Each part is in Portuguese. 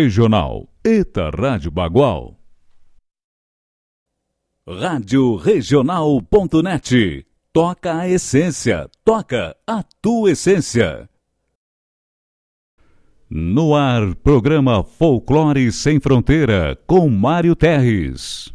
Regional Eta Rádio Bagual. Rádio Regional.net. Toca a essência, toca a tua essência. No ar, programa Folclore Sem Fronteira, com Mário Terres.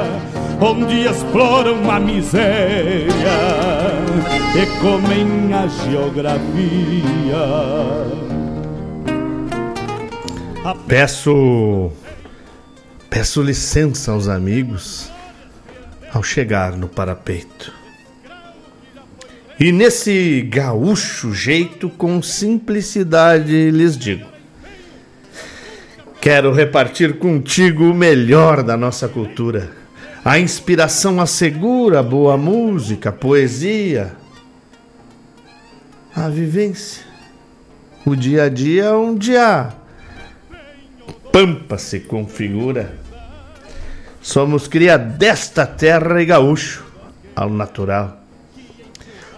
onde exploram a miséria e comem a geografia. Peço peço licença aos amigos ao chegar no parapeito. E nesse gaúcho jeito, com simplicidade, lhes digo: Quero repartir contigo o melhor da nossa cultura a inspiração assegura boa música, poesia, a vivência, o dia a dia onde há pampa se configura. Somos cria desta terra e gaúcho, ao natural.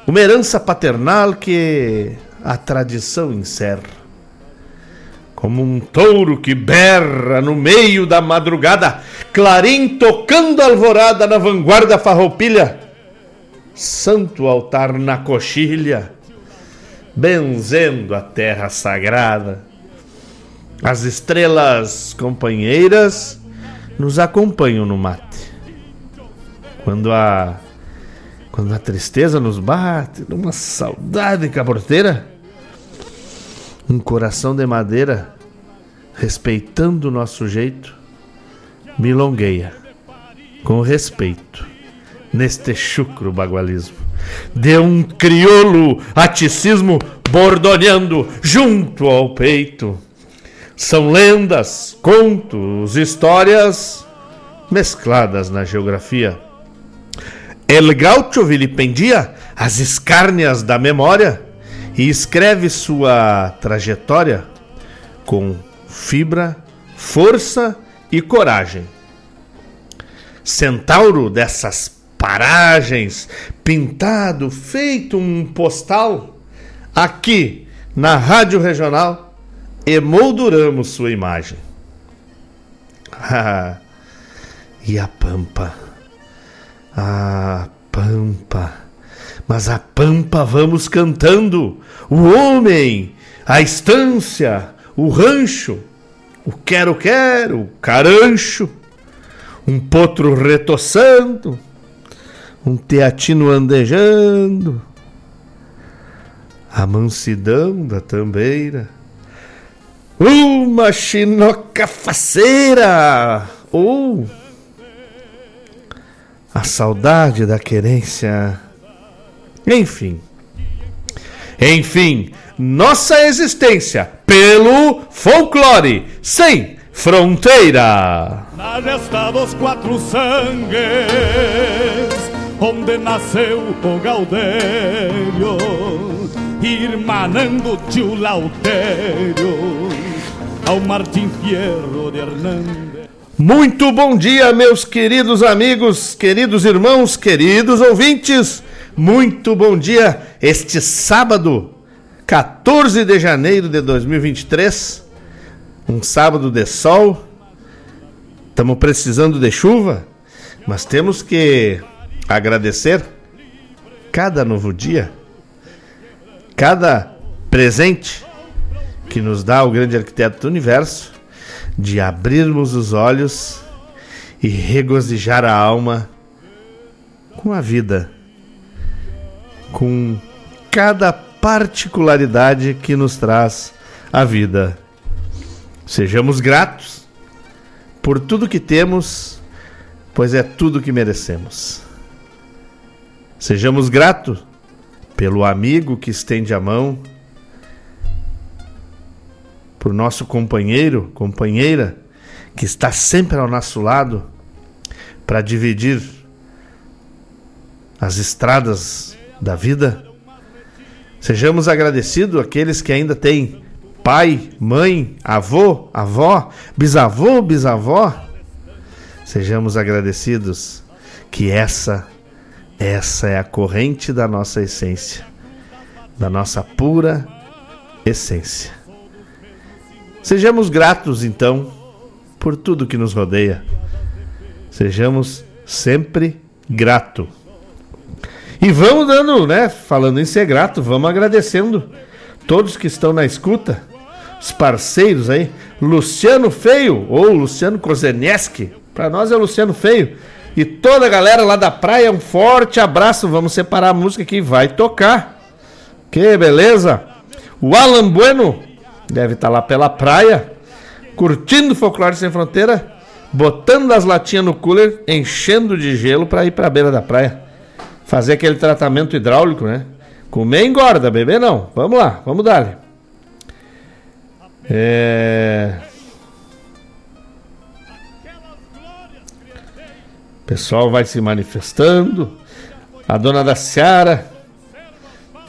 Uma herança paternal que a tradição encerra. Como um touro que berra no meio da madrugada, clarim tocando alvorada na vanguarda farroupilha, santo altar na coxilha, benzendo a terra sagrada. As estrelas companheiras nos acompanham no mate. Quando a quando a tristeza nos bate, numa saudade caborteira, um coração de madeira, respeitando o nosso jeito, milongueia com respeito neste chucro bagualismo. De um crioulo aticismo bordoneando junto ao peito são lendas, contos, histórias mescladas na geografia. El Gaucho vilipendia as escárnias da memória e escreve sua trajetória com fibra, força e coragem. Centauro dessas paragens, pintado, feito um postal, aqui na Rádio Regional emolduramos sua imagem. E a pampa? A pampa. Mas a pampa vamos cantando. O homem, a estância, o rancho, o quero-quero, o carancho, um potro retoçando, um teatino andejando, a mansidão da tambeira uma chinoca faceira! Ou a saudade da querência. Enfim. Enfim, nossa existência pelo folclore sem fronteira. Na gesta dos quatro sangues, onde nasceu o Gaudério, irmanando tio Lautério ao Martim Fierro de Hernandes. Muito bom dia, meus queridos amigos, queridos irmãos, queridos ouvintes. Muito bom dia este sábado, 14 de janeiro de 2023. Um sábado de sol. Estamos precisando de chuva, mas temos que agradecer cada novo dia, cada presente que nos dá o grande arquiteto do universo de abrirmos os olhos e regozijar a alma com a vida, com cada particularidade que nos traz a vida. Sejamos gratos por tudo que temos, pois é tudo que merecemos. Sejamos gratos pelo amigo que estende a mão por nosso companheiro, companheira, que está sempre ao nosso lado para dividir as estradas da vida. Sejamos agradecidos àqueles que ainda têm pai, mãe, avô, avó, bisavô, bisavó. Sejamos agradecidos que essa essa é a corrente da nossa essência, da nossa pura essência. Sejamos gratos, então, por tudo que nos rodeia. Sejamos sempre grato. E vamos dando, né? Falando em ser grato, vamos agradecendo todos que estão na escuta, os parceiros aí. Luciano Feio, ou Luciano Kozeneski, para nós é Luciano Feio. E toda a galera lá da praia, um forte abraço. Vamos separar a música que vai tocar. Que beleza! O Alan Bueno, Deve estar tá lá pela praia, curtindo Folclore Sem Fronteira, botando as latinhas no cooler, enchendo de gelo para ir para a beira da praia. Fazer aquele tratamento hidráulico, né? Comer engorda, beber não. Vamos lá, vamos dar. É... O pessoal vai se manifestando. A dona da Seara,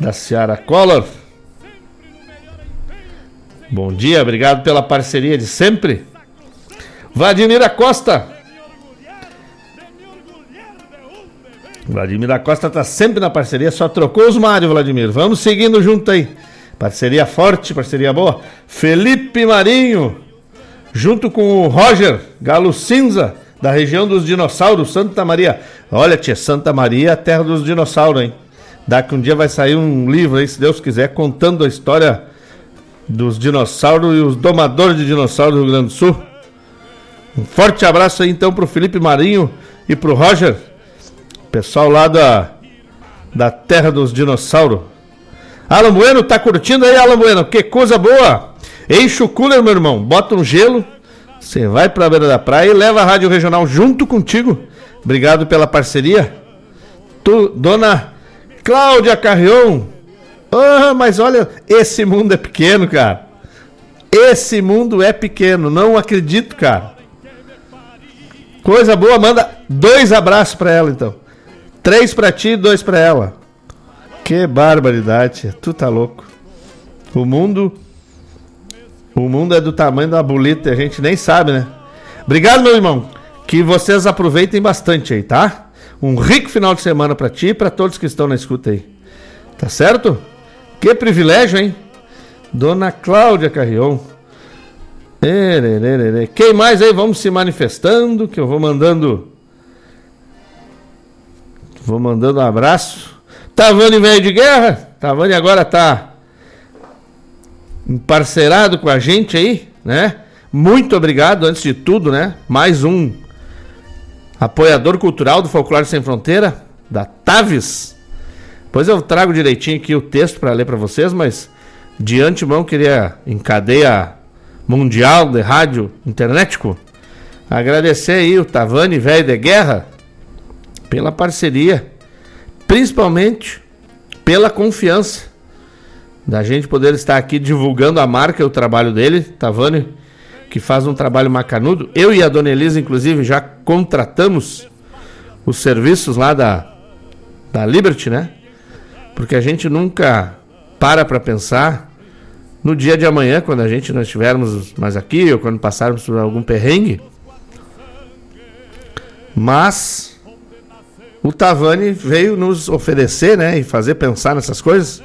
da Seara Collor Bom dia, obrigado pela parceria de sempre. Vladimir Costa. Vladimir Costa tá sempre na parceria, só trocou os Mário, Vladimir. Vamos seguindo junto aí. Parceria forte, parceria boa. Felipe Marinho, junto com o Roger, Galo Cinza, da região dos dinossauros, Santa Maria. Olha, tia, Santa Maria, a terra dos dinossauros, hein? Daqui um dia vai sair um livro aí, se Deus quiser, contando a história dos dinossauros e os domadores de dinossauros do Rio Grande do Sul. Um forte abraço aí então pro Felipe Marinho e pro Roger, pessoal lá da, da terra dos dinossauros. Alan Bueno, tá curtindo aí, Alan Bueno? Que coisa boa! Enche o cooler, meu irmão, bota um gelo, você vai pra beira da praia e leva a Rádio Regional junto contigo. Obrigado pela parceria. Tu, dona Cláudia Carrion. Ah, mas olha, esse mundo é pequeno, cara. Esse mundo é pequeno, não acredito, cara. Coisa boa, manda dois abraços para ela então. Três para ti e dois para ela. Que barbaridade, tu tá louco. O mundo o mundo é do tamanho da bolita, a gente nem sabe, né? Obrigado, meu irmão. Que vocês aproveitem bastante aí, tá? Um rico final de semana para ti e para todos que estão na escuta aí. Tá certo? Que privilégio, hein? Dona Cláudia Carrion. Quem mais aí? Vamos se manifestando, que eu vou mandando. Vou mandando um abraço. Tavani velho de guerra. Tavani agora tá parceirado com a gente aí, né? Muito obrigado, antes de tudo, né? Mais um apoiador cultural do Folclore Sem Fronteira, da Taves. Pois eu trago direitinho aqui o texto para ler para vocês, mas de antemão queria, em cadeia mundial de rádio internetico, agradecer aí o Tavani Velho de Guerra pela parceria, principalmente pela confiança da gente poder estar aqui divulgando a marca e o trabalho dele, Tavani que faz um trabalho macanudo. Eu e a Dona Elisa, inclusive, já contratamos os serviços lá da, da Liberty, né? Porque a gente nunca para para pensar no dia de amanhã, quando a gente não estivermos mais aqui, ou quando passarmos por algum perrengue. Mas o Tavani veio nos oferecer, né, e fazer pensar nessas coisas.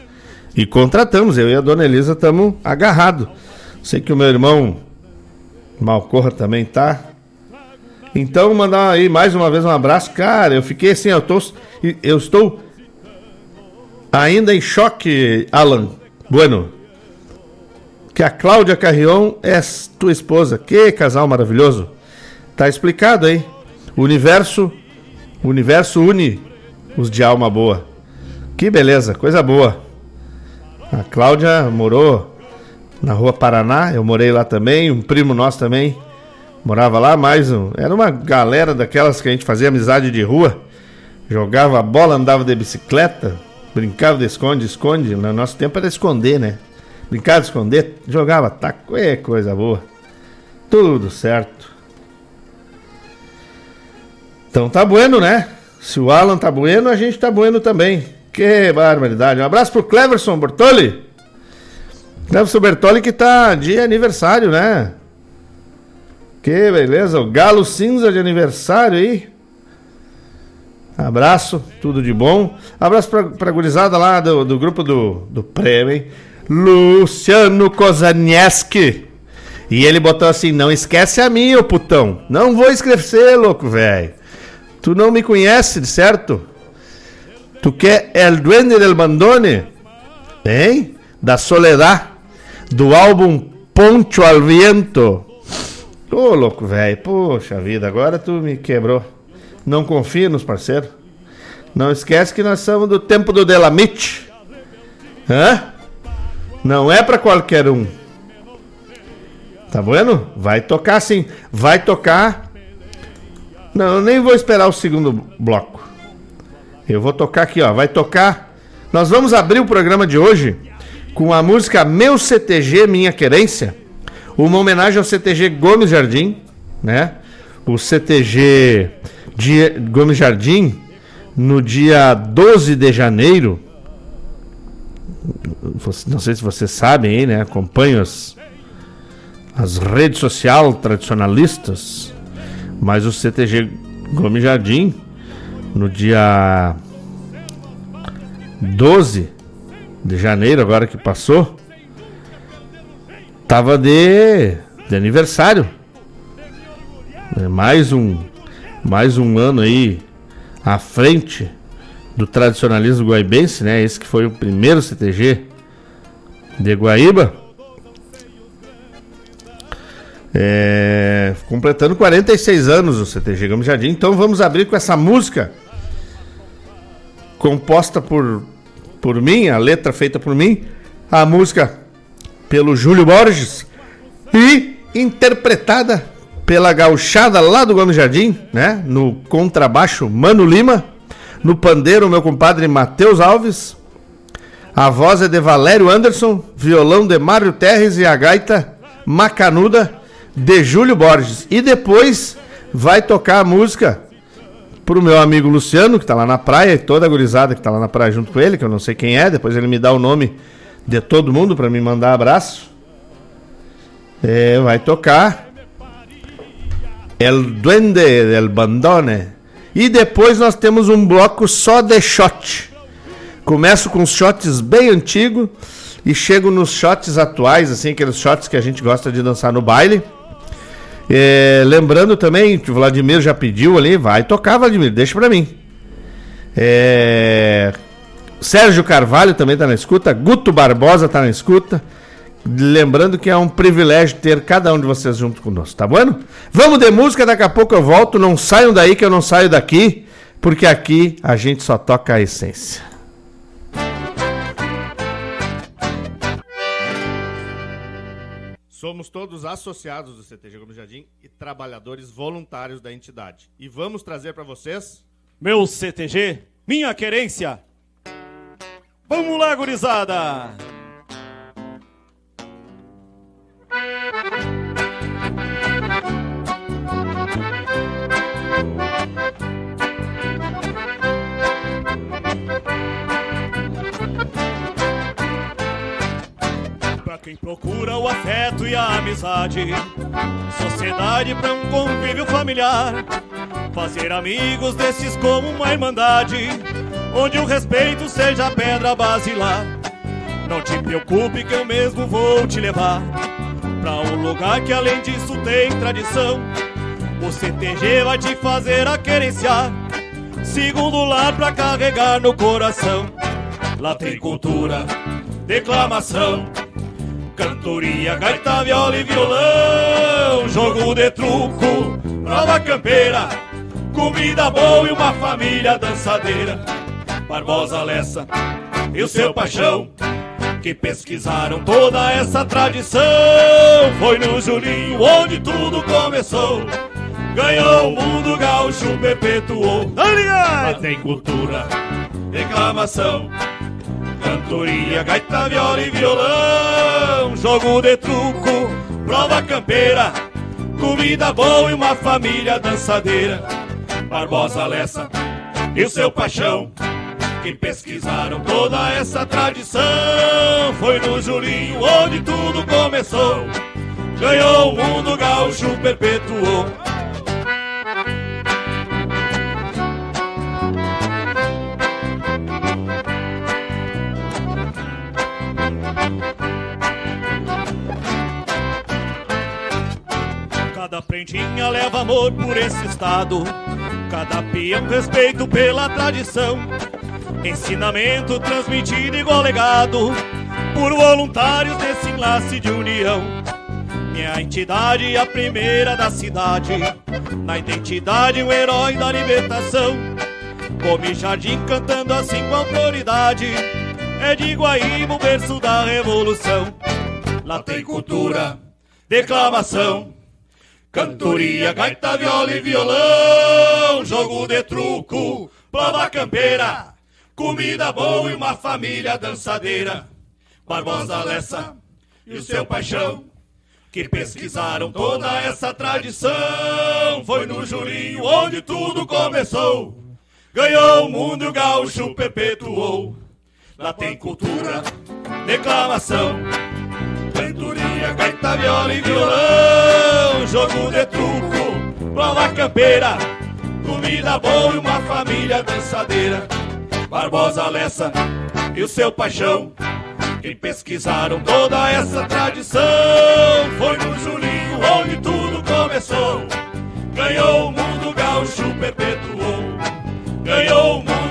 E contratamos, eu e a dona Elisa estamos agarrados. Sei que o meu irmão Malcorra também tá. Então, mandar aí mais uma vez um abraço. Cara, eu fiquei assim, eu, tô, eu estou ainda em choque, Alan. Bueno. Que a Cláudia Carrion é tua esposa. Que casal maravilhoso. Tá explicado aí. O universo, o universo une os de alma boa. Que beleza, coisa boa. A Cláudia morou na rua Paraná, eu morei lá também, um primo nosso também morava lá, mais um. Era uma galera daquelas que a gente fazia amizade de rua, jogava bola, andava de bicicleta, brincava de esconde, esconde. No nosso tempo era esconder, né? Brincava de esconder, jogava taco, é coisa boa. Tudo certo. Então tá bueno, né? Se o Alan tá bueno, a gente tá bueno também. Que barbaridade. Um abraço pro Cleverson Bortoli. Nelson Bertoli que tá de aniversário, né? Que beleza, o Galo Cinza de aniversário aí. Abraço, tudo de bom. Abraço pra, pra gurizada lá do, do grupo do, do prêmio, hein? Luciano Kozanieski. E ele botou assim: não esquece a mim, ô putão. Não vou esquecer, louco, velho. Tu não me conhece, certo? Tu quer El Duende del Bandone? Hein? Da Soledad do álbum Poncho al Viento. Ô, oh, louco, velho. Poxa vida, agora tu me quebrou. Não confia nos parceiros. Não esquece que nós somos do tempo do Delamite. Hã? Não é para qualquer um. Tá vendo? Vai tocar sim. Vai tocar. Não, eu nem vou esperar o segundo bloco. Eu vou tocar aqui, ó. Vai tocar. Nós vamos abrir o programa de hoje com a música Meu CTG Minha Querência, uma homenagem ao CTG Gomes Jardim, né? O CTG de Gomes Jardim, no dia 12 de janeiro, não sei se vocês sabem né? Acompanham as, as redes sociais tradicionalistas, mas o CTG Gomes Jardim, no dia 12 de janeiro, agora que passou, tava de, de aniversário. É mais um, mais um ano aí à frente do tradicionalismo guaibense, né? Esse que foi o primeiro CTG de Guaíba. É, completando 46 anos o CTG Gamos Jardim. Então vamos abrir com essa música composta por, por mim, a letra feita por mim, a música pelo Júlio Borges e interpretada pela gauchada lá do Gomes Jardim, né? No contrabaixo Mano Lima, no pandeiro meu compadre Matheus Alves, a voz é de Valério Anderson, violão de Mário Terres e a gaita macanuda de Júlio Borges. E depois vai tocar a música pro meu amigo Luciano, que tá lá na praia, e toda a gurizada que tá lá na praia junto com ele, que eu não sei quem é, depois ele me dá o nome de todo mundo para me mandar abraço. É, vai tocar El Duende del Bandone. E depois nós temos um bloco só de shot. Começo com shots bem antigos e chego nos shots atuais, assim, aqueles shots que a gente gosta de dançar no baile. É, lembrando também, o Vladimir já pediu ali, vai tocar, Vladimir, deixa pra mim. É, Sérgio Carvalho também tá na escuta, Guto Barbosa tá na escuta. Lembrando que é um privilégio ter cada um de vocês junto conosco, tá bom? Vamos de música, daqui a pouco eu volto. Não saiam daí que eu não saio daqui, porque aqui a gente só toca a essência. Somos todos associados do CTG Gomes Jardim e trabalhadores voluntários da entidade. E vamos trazer para vocês. Meu CTG, minha querência. Vamos lá, gurizada! Quem procura o afeto e a amizade, sociedade para um convívio familiar, fazer amigos desses como uma irmandade, onde o respeito seja a pedra basilar. Não te preocupe que eu mesmo vou te levar pra um lugar que além disso tem tradição. O CTG vai te fazer a querenciar, segundo lar pra carregar no coração. Lá tem cultura, declamação, cantoria, gaita, viola e violão, jogo de truco, prova campeira, comida boa e uma família dançadeira. Barbosa Lessa e o seu paixão que pesquisaram toda essa tradição. Foi no Julinho onde tudo começou. Ganhou o mundo gaúcho, perpetuou. Aliás, tem cultura, reclamação, cantoria, gaita, viola e violão. Jogo de truco, prova campeira, comida boa e uma família dançadeira. Barbosa Lessa e o seu paixão que pesquisaram toda essa tradição. Foi no Julinho onde tudo começou. Ganhou o mundo gaúcho, perpetuou. Cada prendinha leva amor por esse estado. Cada peão respeito pela tradição. Ensinamento transmitido igual legado por voluntários desse enlace de união. Minha entidade, a primeira da cidade, na identidade, um herói da libertação. Come jardim cantando assim com autoridade, é de Guaíba o berço da revolução. Lá tem cultura, declamação, cantoria, gaita, viola e violão, jogo de truco, prova campeira comida boa e uma família dançadeira. Barbosa Lessa e o seu paixão, que pesquisaram toda essa tradição. Foi no Julinho onde tudo começou. Ganhou o mundo e o gaúcho perpetuou. Lá tem cultura, declamação, cantoria, Música, gaita, viola e violão Jogo de truco, prova campeira Comida boa e uma família dançadeira. Barbosa Lessa e o seu paixão quem pesquisaram toda essa tradição Foi no Julinho onde tudo começou. Ganhou o mundo gaúcho, perpetuou Ganhou o mundo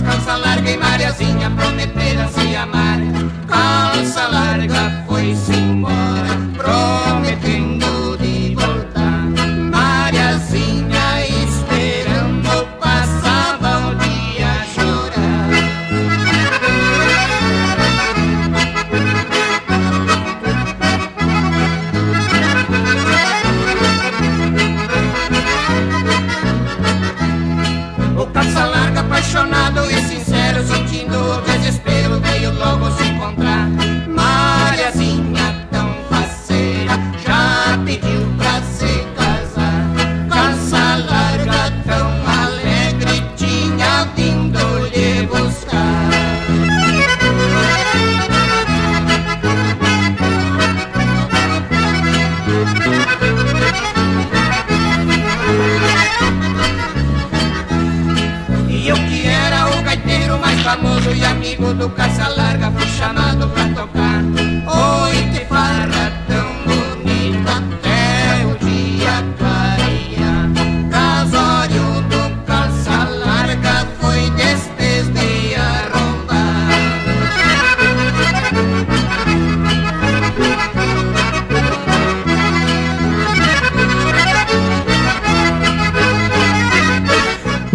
calça larga e mariazinha prometeu.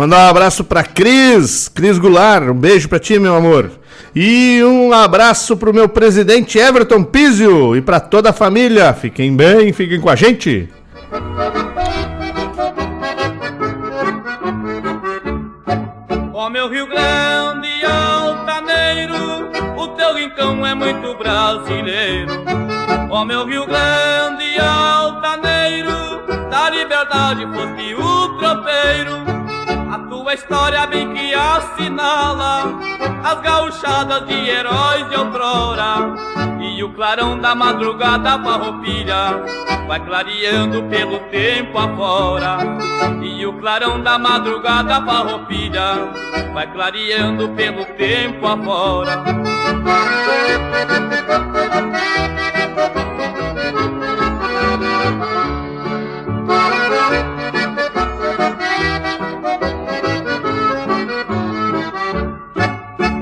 Mandar um abraço pra Cris, Cris Goulart, um beijo pra ti, meu amor. E um abraço pro meu presidente Everton Pizio e pra toda a família. Fiquem bem, fiquem com a gente. Ó meu Rio Grande altaneiro, o teu rincão é muito brasileiro. Ó meu Rio Grande altaneiro, da liberdade foste o tropeiro. A tua história bem que assinala as gauchadas de heróis de outrora. E o clarão da madrugada farroupilha vai clareando pelo tempo afora. E o clarão da madrugada farroupilha vai clareando pelo tempo afora.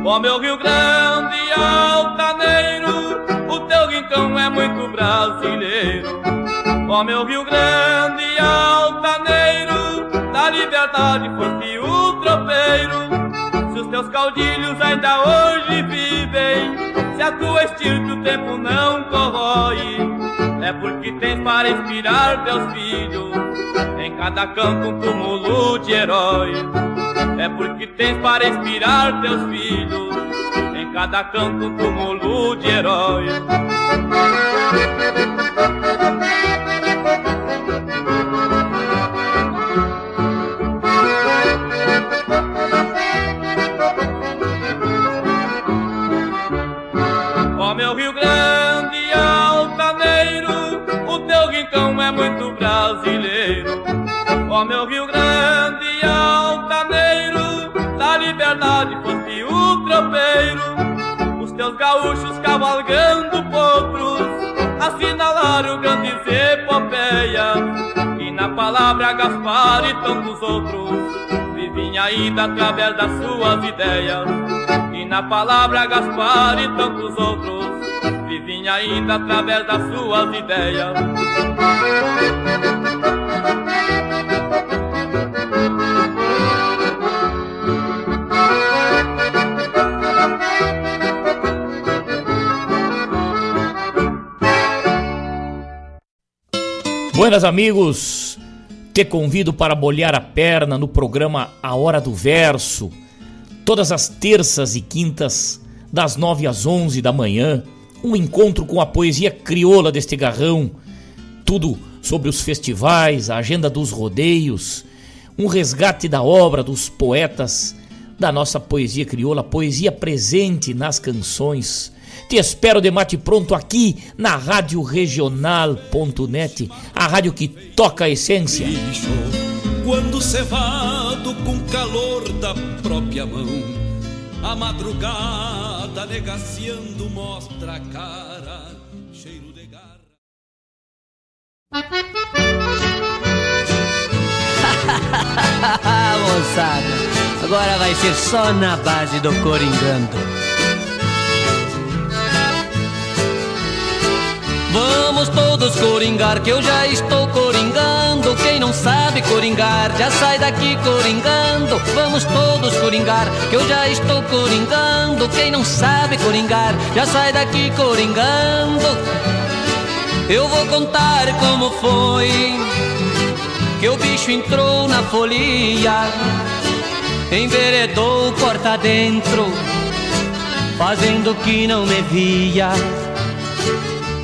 Ó meu Rio Grande altaneiro, o teu rincão é muito brasileiro. Ó meu Rio Grande altaneiro, da liberdade foste o tropeiro. Se os teus caudilhos ainda hoje vivem, se a tua estirpe o tempo não corrói, é porque tens para inspirar teus filhos, em cada canto um túmulo de herói. É porque tens para inspirar teus filhos, em cada canto um túmulo de herói. É muito brasileiro. Ó meu Rio Grande altaneiro, da liberdade foste o tropeiro. Os teus gaúchos cavalgando potros, assinalaram grandes epopeias. E na palavra Gaspar e tantos outros, vivem ainda através das suas ideias. Na palavra Gaspar e tantos outros, vivem ainda através das suas ideias. Buenas amigos, te convido para bolhar a perna no programa A Hora do Verso, todas as terças e quintas, das nove às onze da manhã, um encontro com a poesia crioula deste garrão, tudo sobre os festivais, a agenda dos rodeios, um resgate da obra dos poetas da nossa poesia crioula, poesia presente nas canções. Te espero de mate pronto aqui na Rádio Regional.net, a rádio que toca a essência. Quando cevado com calor da própria mão, a madrugada negaciando mostra a cara, cheiro de garra. Moçada, agora vai ser só na base do coringando. Vamos todos coringar, que eu já estou coringando. Quem não sabe coringar, já sai daqui coringando. Vamos todos coringar, que eu já estou coringando. Quem não sabe coringar, já sai daqui coringando. Eu vou contar como foi que o bicho entrou na folia. enveredou porta dentro, fazendo que não me via.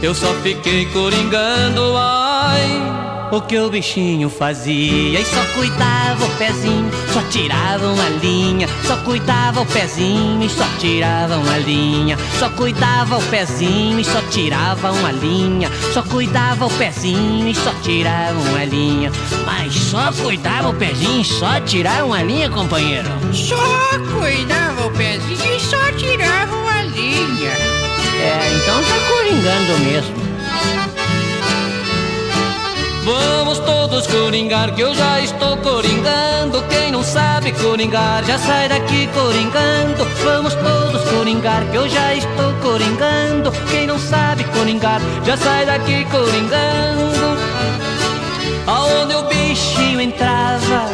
Eu só fiquei coringando, ai o que o bichinho fazia e só cuidava o pezinho, só tirava uma linha, só cuidava o pezinho e só tirava uma linha, só cuidava o pezinho e só tirava uma linha, só cuidava o pezinho e só tirava uma linha, mas só cuidava o pezinho e só tirava uma linha, companheiro. Só cuidava o pezinho e só tirava uma linha. É, então tá coringando mesmo. Vamos todos coringar, que eu já estou coringando. Quem não sabe coringar, já sai daqui coringando. Vamos todos coringar, que eu já estou coringando. Quem não sabe coringar, já sai daqui coringando. Aonde o bichinho entrava,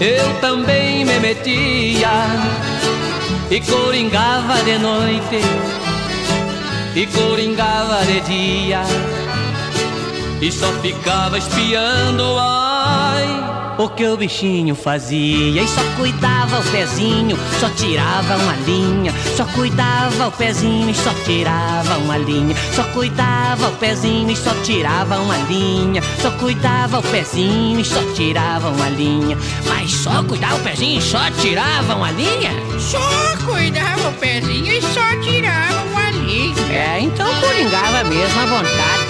eu também me metia. E coringava de noite, e coringava de dia e só ficava espiando, ai. O que o bichinho fazia e só cuidava o pezinho, só tirava uma linha, só cuidava o pezinho e só tirava uma linha, só cuidava o pezinho e só tirava uma linha, só cuidava o pezinho e só tirava uma linha, mas só cuidava o pezinho e só tirava uma linha? Só cuidava o pezinho e só tirava uma linha. É, então coringava mesmo à vontade.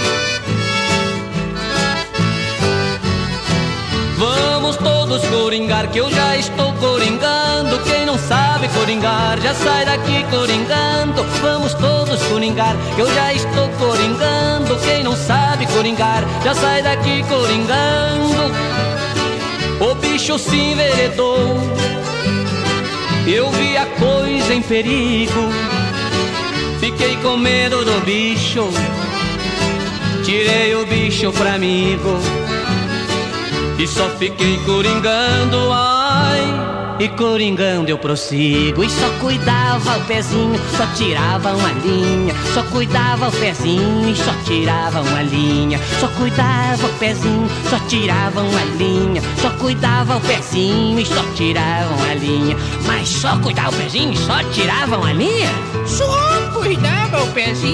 Vamos todos coringar, que eu já estou coringando. Quem não sabe coringar, já sai daqui coringando. Vamos todos coringar, que eu já estou coringando. Quem não sabe coringar, já sai daqui coringando. O bicho se enveredou, eu vi a coisa em perigo. Fiquei com medo do bicho, tirei o bicho pra amigo. E só fiquei coringando, ai. E coringando eu prossigo. E só cuidava o pezinho, só tirava uma linha. Só cuidava o pezinho e só tirava uma linha. Só cuidava o pezinho, só tirava uma linha. Só cuidava o pezinho e só tirava uma linha. Mas só cuidava o pezinho e só tirava uma linha? Só cuidava o pezinho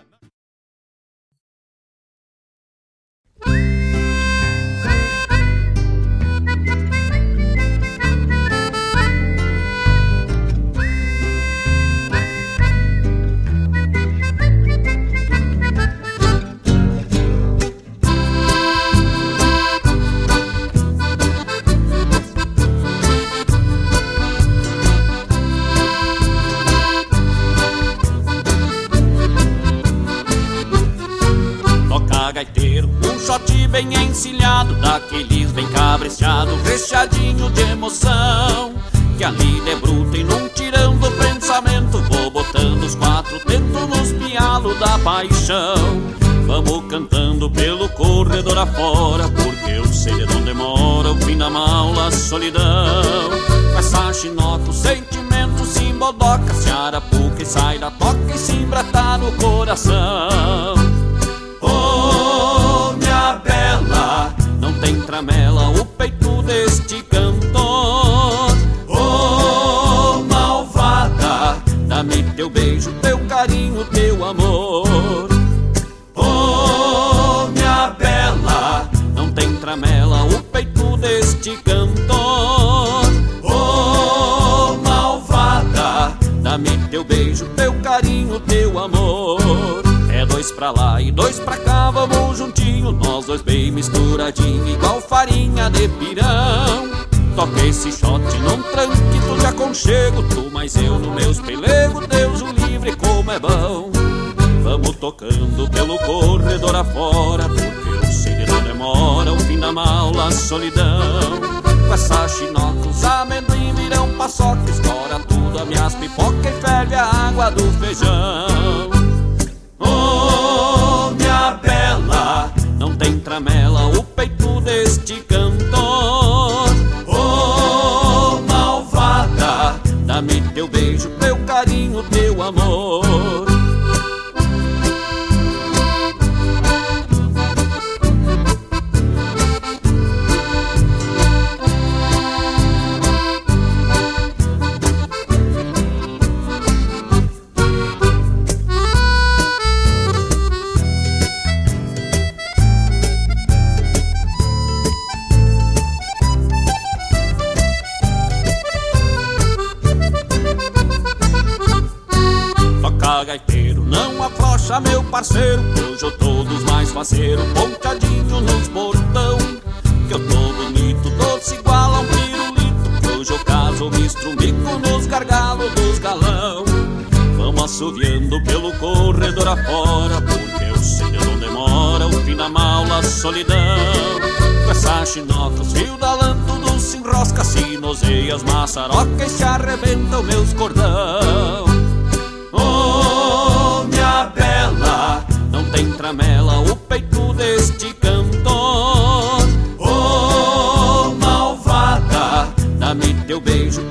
Corredor afora Porque eu sei de onde mora o fim da maula, a solidão. Essa chinoca o sentimento se embodoca Se arapuca e sai da toca e se embrata no coração. Oh, minha bela, não tem tramela o peito deste carinho, teu amor. É dois pra lá e dois pra cá, vamos juntinho, nós dois bem misturadinho, igual farinha de pirão. Toca esse shot num tranquito de aconchego, tu mais eu no meus pelego, Deus o livre como é bom. Vamos tocando pelo corredor afora, porque de não demora o fim da maula, a solidão. Essa chinoca, os amendoim virão paçoca, escora tudo, a minhas pipoca e ferve a água do feijão. Oh, minha bela, não tem tramela parceiro Hoje eu tô dos mais faceiros, ponteadinho nos portão Que eu tô bonito, doce igual a um pirulito Que hoje eu caso, mistro mico nos gargalos dos galão. Vamos assoviando pelo corredor afora Porque eu sei de onde mora o fim da a solidão. Com essa chinoca, os fios da lã tudo se enrosca Se noseia as maçarocas e se arrebentam meus cordão tem tramela o peito deste cantor. Oh, malvada, dá-me teu beijo,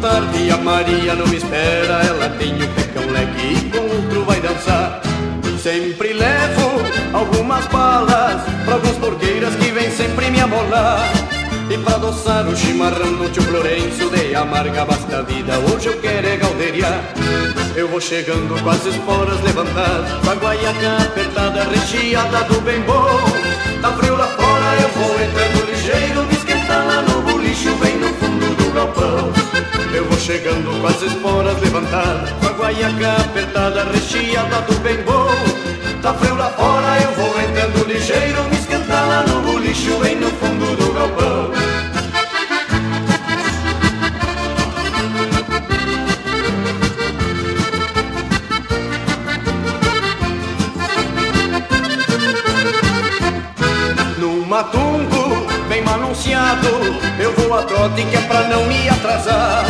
tarde, a Maria não espera, ela tem o pecão leque e com outro vai dançar. Sempre levo algumas balas pra alguns porqueiras que vêm sempre me amolar. E pra adoçar o chimarrão no tio Florencio De amarga basta vida, hoje eu quero é galderiar Eu vou chegando com as esporas levantadas Com a guaiaca apertada, recheada do bem bom Tá frio lá fora, eu vou entrando ligeiro Me esquentar lá no bolicho, bem galpão. Eu vou chegando com as esporas levantadas Com a guaiaca apertada, recheada do bem bom. Tá frio lá fora, eu vou entrando ligeiro Me esquentar lá no bolicho, bem no fundo do galpão. Matungo, bem manunciado. Eu vou a trote que é pra não me atrasar.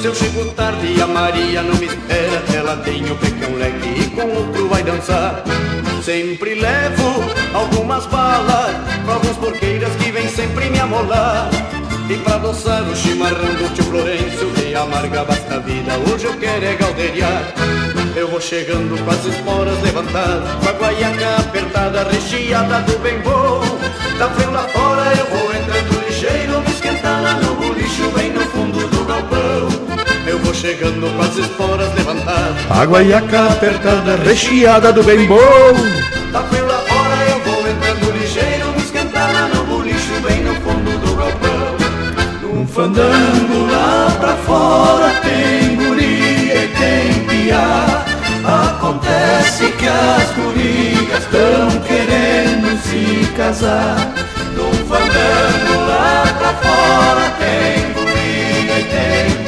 Se eu chego tarde a Maria não me espera. Ela tem o pecão leque e com outro vai dançar. Sempre levo algumas balas Pra alguns porqueiras que vêm sempre me amolar. E pra adoçar o chimarrão do tio Florencio De amarga basta vida, hoje eu quero é galderiar. Eu vou chegando com as esporas levantadas Com a guaiaca apertada, recheada do bem bom. Frio lá fora, eu vou ligeiro Me esquentar lá no bolicho, bem no fundo do galpão. Eu vou chegando com as esporas levantadas. A guaiaca apertada, recheada do bem bom. Tá frio lá fora, eu vou entrando ligeiro Me esquentar lá no bolicho, bem no fundo do galpão. Num fandango lá pra fora Tem guria e tem piá. Acontece que as gurias Tão querendo se casar Lá pra fora Tem guria e tem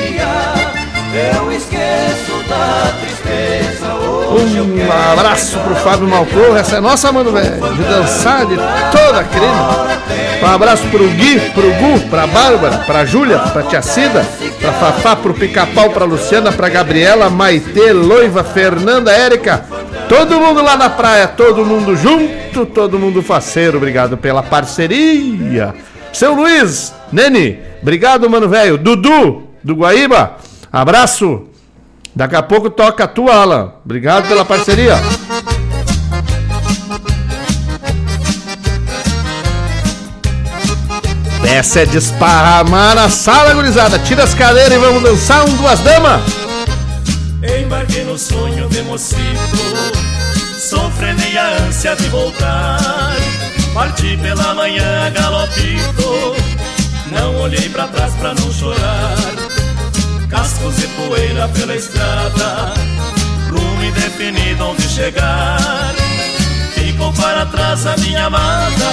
Eu esqueço da tristeza Hoje eu Um quero abraço pro Fábio Malcorro, essa é nossa, mano, velho. De dançar de toda a crina. Um abraço pro Gui, pro Gu, pra Bárbara, pra Júlia, pra Tia Cida, pra Fafá, pro Pica-Pau, pra Luciana, pra Gabriela, Maitê, Loiva, Fernanda, Érica. Todo mundo lá na praia, todo mundo junto, todo mundo faceiro. Obrigado pela parceria. Seu Luiz, Nene, obrigado, mano, velho. Dudu, do Guaíba, abraço. Daqui a pouco toca a tua, Alan. Obrigado pela parceria. Essa é de esparramar na sala, gurizada. Tira as cadeiras e vamos dançar um duas damas. Embarquei no sonho de mocito Sofrendo a ânsia de voltar. Parti pela manhã galopito Não olhei pra trás pra não chorar. Cascos e poeira pela estrada Rumo indefinido onde chegar. Ficou para trás a minha amada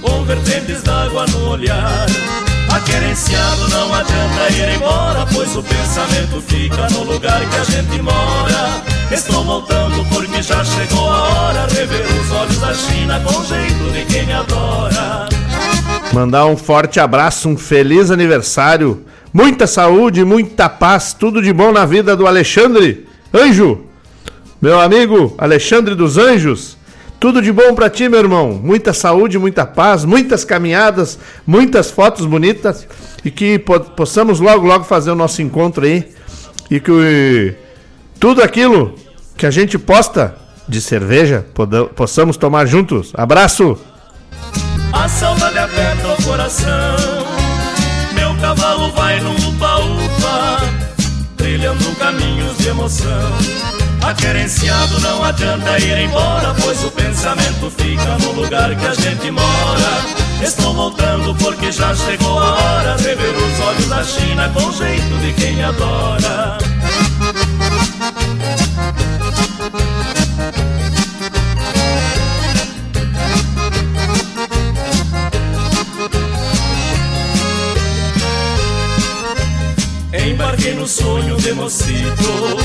Com vertentes d'água no olhar. Aquerenciado não adianta ir embora Pois o pensamento fica no lugar que a gente mora Estou voltando porque já chegou a hora. Rever os olhos da China com jeito de quem me adora. Mandar um forte abraço, um feliz aniversário, muita saúde, muita paz, tudo de bom na vida do Alexandre. Anjo, meu amigo Alexandre dos Anjos. Tudo de bom pra ti, meu irmão. Muita saúde, muita paz, muitas caminhadas, muitas fotos bonitas. E que po possamos logo, logo fazer o nosso encontro aí. E que tudo aquilo que a gente posta de cerveja possamos tomar juntos. Abraço. A saudade aperta o coração cavalo vai no upa-upa, trilhando caminhos de emoção. Aquerenciado não adianta ir embora, pois o pensamento fica no lugar que a gente mora. Estou voltando porque já chegou a hora de ver os olhos da China com jeito de quem adora. Embarquei no sonho de mocito.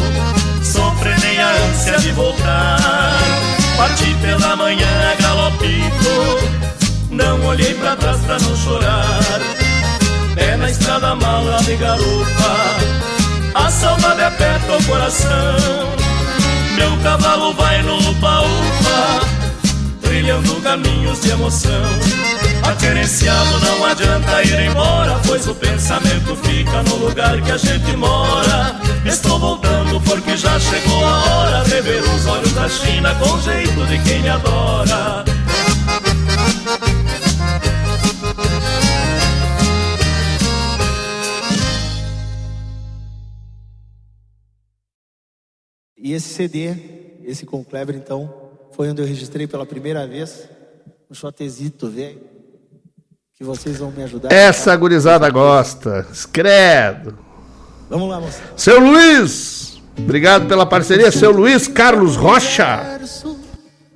Sofrenei a ânsia de voltar. Parti pela manhã a galopito. Não olhei pra trás pra não chorar. Pé na estrada mala de garupa A saudade aperta o coração. Meu cavalo vai no upa-upa Trilhando caminhos de emoção. Aquerenciado não adianta ir embora Pois o pensamento fica no lugar que a gente mora. Estou voltando porque já chegou a hora De ver os olhos da China com jeito de quem me adora E esse CD, esse Kleber, então, foi onde eu registrei pela primeira vez um shotezito, velho. Que vocês vão me ajudar. Essa gurizada gosta. Credo. Vamos lá, moça. Seu Luiz, obrigado pela parceria. Seu Luiz Carlos Rocha.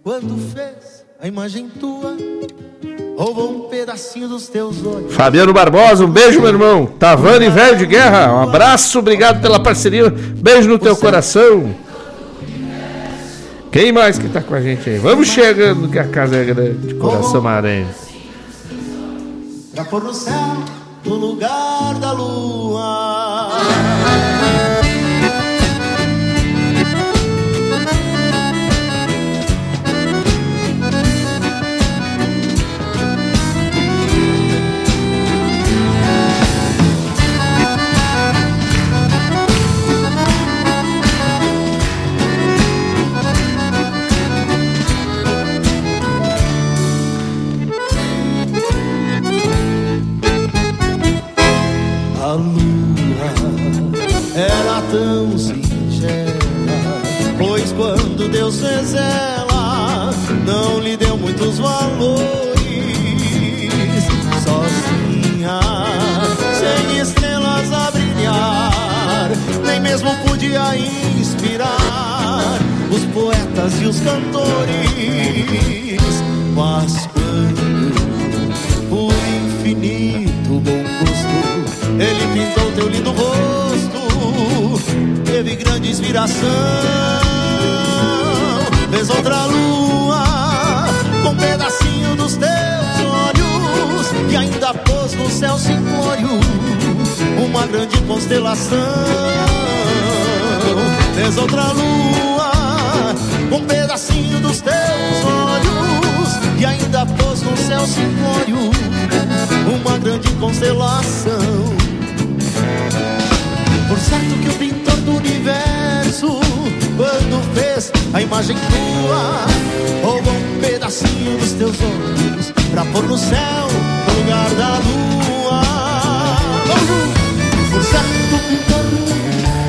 Quando fez a imagem tua, roubou um pedacinho dos teus olhos. Fabiano Barbosa, um beijo, meu irmão. Tavani Velho de Guerra, um abraço, obrigado pela parceria. Beijo no teu coração. Quem mais que tá com a gente aí? Vamos chegando que a casa é grande, coração marense. Pra pôr no céu, no lugar da lua. Podia inspirar os poetas e os cantores. Mas quando, por infinito bom gosto, ele pintou teu lindo rosto, teve grande inspiração. Fez outra lua com um pedacinho dos teus olhos e ainda pôs no céu simplório uma grande constelação. Fez outra lua um pedacinho dos teus olhos e ainda pôs no céu simplório uma grande constelação. Por certo que o pintor do universo, quando fez a imagem tua, roubou um pedacinho dos teus olhos pra pôr no céu, no lugar da lua. Por certo que o pintor do universo,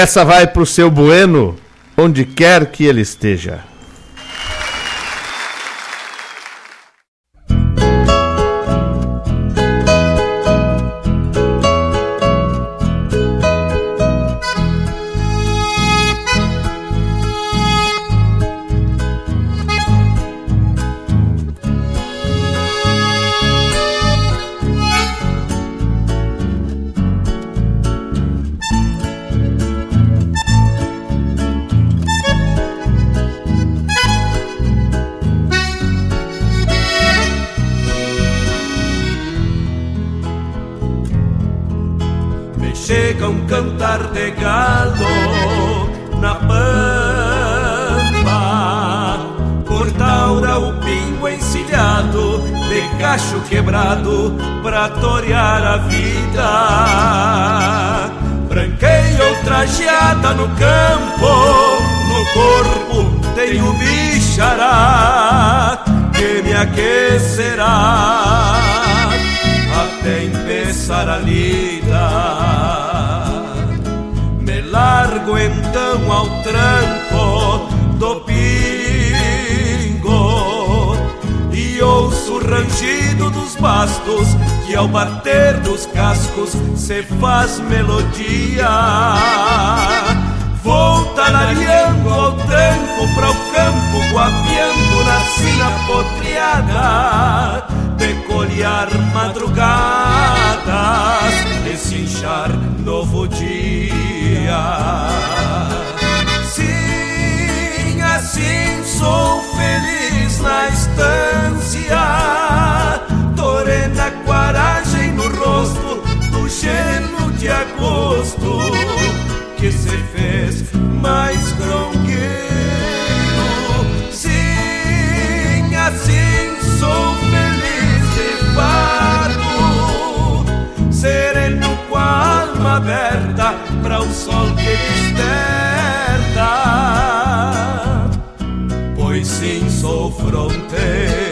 Essa vai pro seu Bueno, onde quer que ele esteja. pra o campo, guapiando na sina potreada, de colhear madrugadas, de cinchar novo dia. Sim, assim sou feliz na estância, torendo a coragem no rosto do gelo de agosto que se fez mais grosso. sol que desperta, pois sim sou fronteira.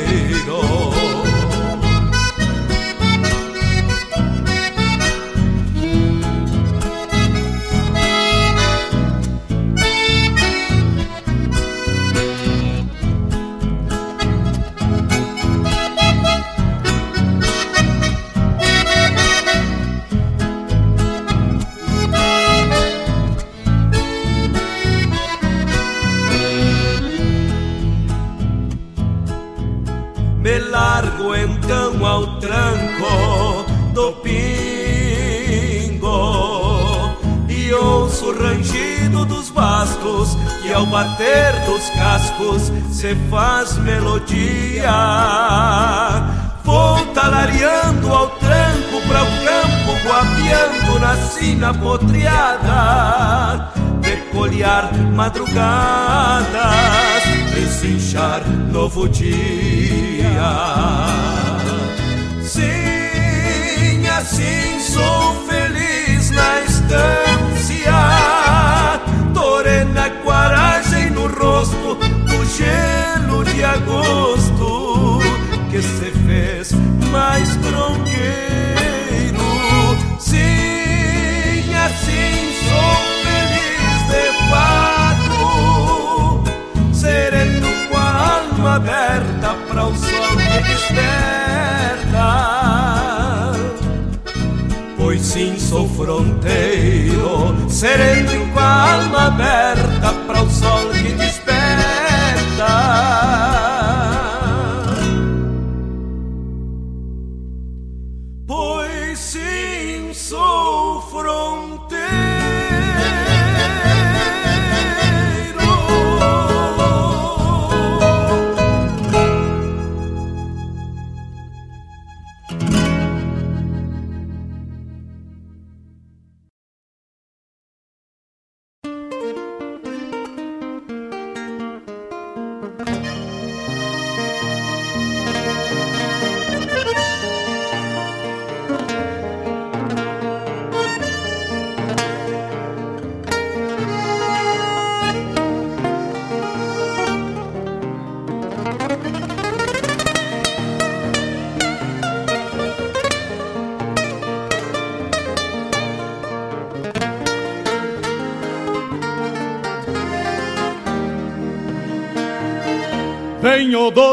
bater dos cascos se faz melodia. Vou lariando ao tranco para o campo, guapiando na sina potreada. Decolhar madrugadas, desinchar novo dia. Sim, assim sou feliz na estância morena coragem no rosto do gelo de agosto que se fez mais tronqueiro. Sim, assim sou feliz de fato, sereno com a alma aberta para o sol que espera. sou fronteiro, sereno com a alma aberta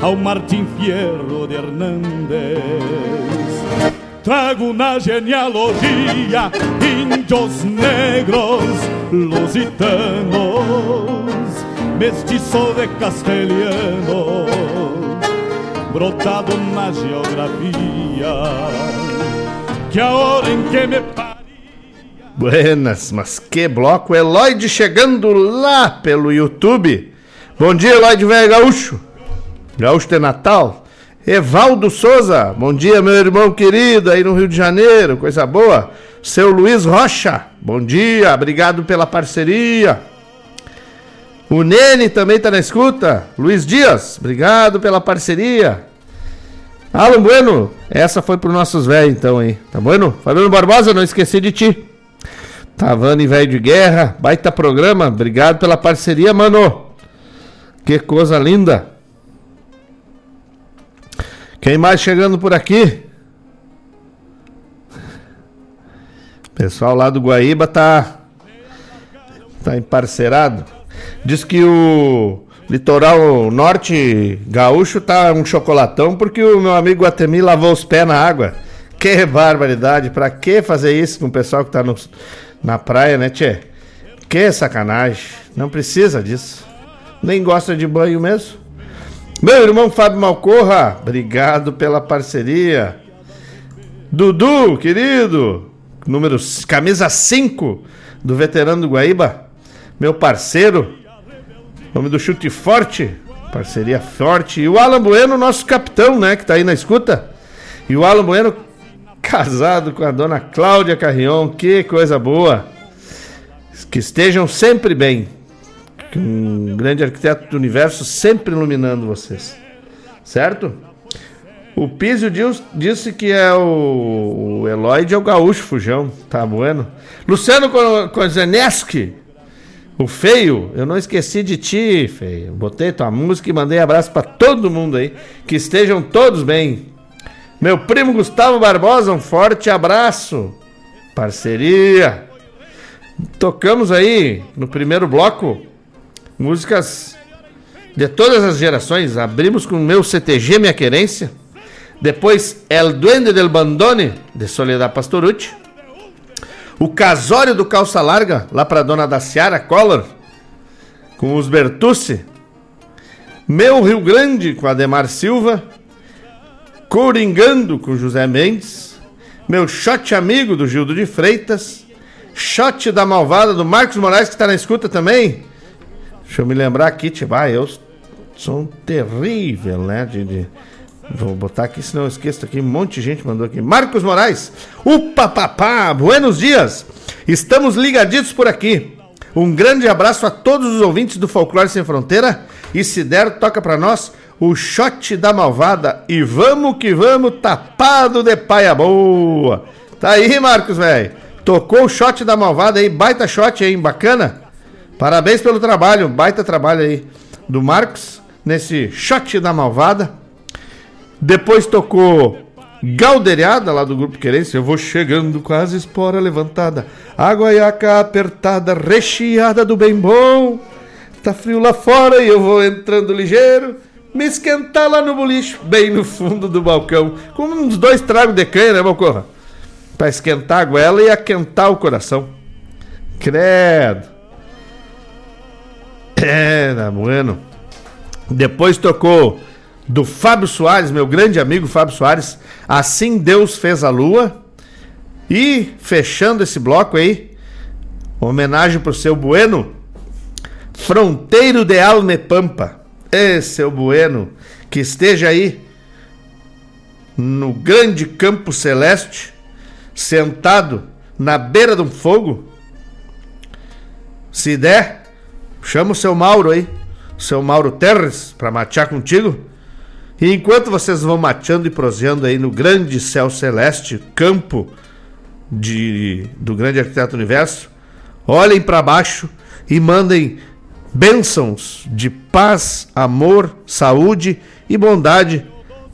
ao Martim Fierro de Hernández. Trago na genealogia índios negros lusitanos, mestiço de castelhano, brotado na geografia, que a hora em que me Buenas, mas que bloco! Eloide chegando lá pelo YouTube. Bom dia, Eloide Velho Gaúcho. Gaúcho de Natal. Evaldo Souza, bom dia, meu irmão querido, aí no Rio de Janeiro, coisa boa. Seu Luiz Rocha, bom dia, obrigado pela parceria. O Nene também tá na escuta. Luiz Dias, obrigado pela parceria. Alan Bueno, essa foi para nossos velhos então aí, tá bueno? Fabiano Barbosa, não esqueci de ti. Tavani Velho de Guerra, baita programa, obrigado pela parceria, mano. Que coisa linda. Quem mais chegando por aqui? Pessoal lá do Guaíba tá tá emparcerado. Diz que o litoral norte gaúcho tá um chocolatão porque o meu amigo Atemi lavou os pés na água. Que barbaridade, pra que fazer isso com o pessoal que tá no, na praia, né, tchê? Que sacanagem, não precisa disso. Nem gosta de banho mesmo. Meu irmão Fábio Malcorra, obrigado pela parceria. Dudu, querido, número camisa 5 do veterano do Guaíba, meu parceiro, nome do chute forte, parceria forte. E o Alan Bueno, nosso capitão, né, que tá aí na escuta. E o Alan Bueno casado com a dona Cláudia Carrion, que coisa boa. Que estejam sempre bem. Que um grande arquiteto do universo sempre iluminando vocês. Certo? O Pizio disse que é o, o Eloide é o gaúcho fujão. Tá bueno. Luciano Ko- Kozeneski, o feio, eu não esqueci de ti, feio. Botei tua música e mandei abraço pra todo mundo aí. Que estejam todos bem. Meu primo Gustavo Barbosa, um forte abraço. Parceria. Tocamos aí no primeiro bloco músicas de todas as gerações. Abrimos com o meu CTG Minha Querência. Depois El Duende del Bandone, de Soledad Pastorucci. O Casório do Calça Larga, lá pra dona da Ciara Collor, com os Bertucci. Meu Rio Grande, com Ademar Silva. Coringando, com José Mendes. Meu shot amigo, do Gildo de Freitas. Shot da Malvada, do Marcos Moraes, que tá na escuta também. Deixa eu me lembrar aqui, Tiba, eu sou um terrível, né? De, de- Vou botar aqui, senão eu esqueço aqui. Um monte de gente mandou aqui. Marcos Moraes, upa papá, buenos dias. Estamos ligaditos por aqui. Um grande abraço a todos os ouvintes do Folclore Sem Fronteira. E se der, toca pra nós o shot da malvada. E vamos que vamos, tapado de paia boa. Tá aí, Marcos, velho. Tocou o shot da malvada aí, baita shot aí, bacana. Parabéns pelo trabalho, baita trabalho aí do Marcos, nesse shot da malvada. Depois tocou Galderiada, lá do Grupo Querência. Eu vou chegando com as esporas levantada. A guaiaca apertada, recheada do bem bom. Tá frio lá fora e eu vou entrando ligeiro. Me esquentar lá no boliche, bem no fundo do balcão. Com uns dois tragos de canha, né, Balcorra? Pra esquentar a goela e aquentar o coração. Credo. É, tá bueno. Depois tocou do Fábio Soares, meu grande amigo Fábio Soares. Assim Deus fez a lua. E fechando esse bloco aí, homenagem pro seu Bueno, Fronteiro de Alme Pampa. Ê, seu Bueno, que esteja aí no grande campo celeste, sentado na beira de um fogo. Se der, chama o seu Mauro aí, seu Mauro Terres, para matear contigo. E enquanto vocês vão mateando e proseando aí no grande céu celeste, campo de, do grande arquiteto universo, olhem para baixo e mandem bênçãos de paz, amor, saúde e bondade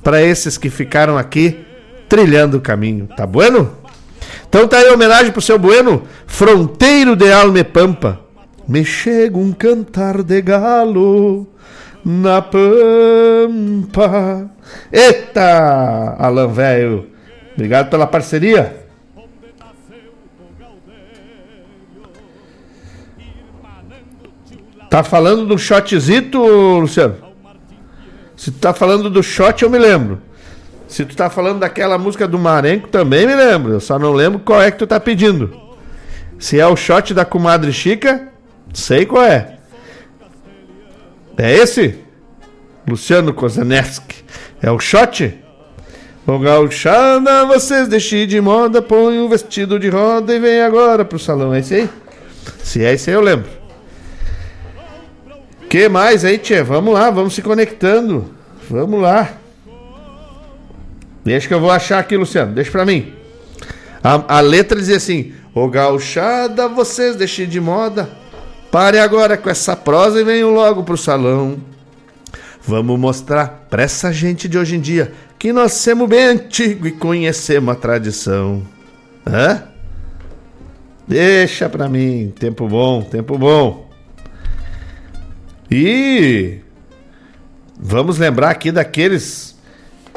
para esses que ficaram aqui trilhando o caminho. Tá bueno? Então tá aí a homenagem pro seu Bueno, fronteiro de Alme Pampa. Me chega um cantar de galo na pampa. Eita, Alan velho. Obrigado pela parceria. Tá falando do shotzito, Luciano? Se tu tá falando do shot, eu me lembro. Se tu tá falando daquela música do Marenco, também me lembro. Eu só não lembro qual é que tu tá pedindo. Se é o shot da comadre Chica, sei qual é. É esse? Luciano Kozaneski. É o shot? Ô gauchada, vocês deixem de moda, põe um vestido de roda e vem agora pro salão. É esse aí? Se é esse aí, eu lembro que mais aí, Tchê? Vamos lá, vamos se conectando. Vamos lá. Deixa que eu vou achar aqui, Luciano. Deixa pra mim. A, a letra dizia assim: Ô gauchada, vocês deixem de moda. Pare agora com essa prosa e venham logo pro salão. Vamos mostrar pra essa gente de hoje em dia que nós somos bem antigo e conhecemos a tradição. Hã? Deixa pra mim. Tempo bom, tempo bom. E vamos lembrar aqui daqueles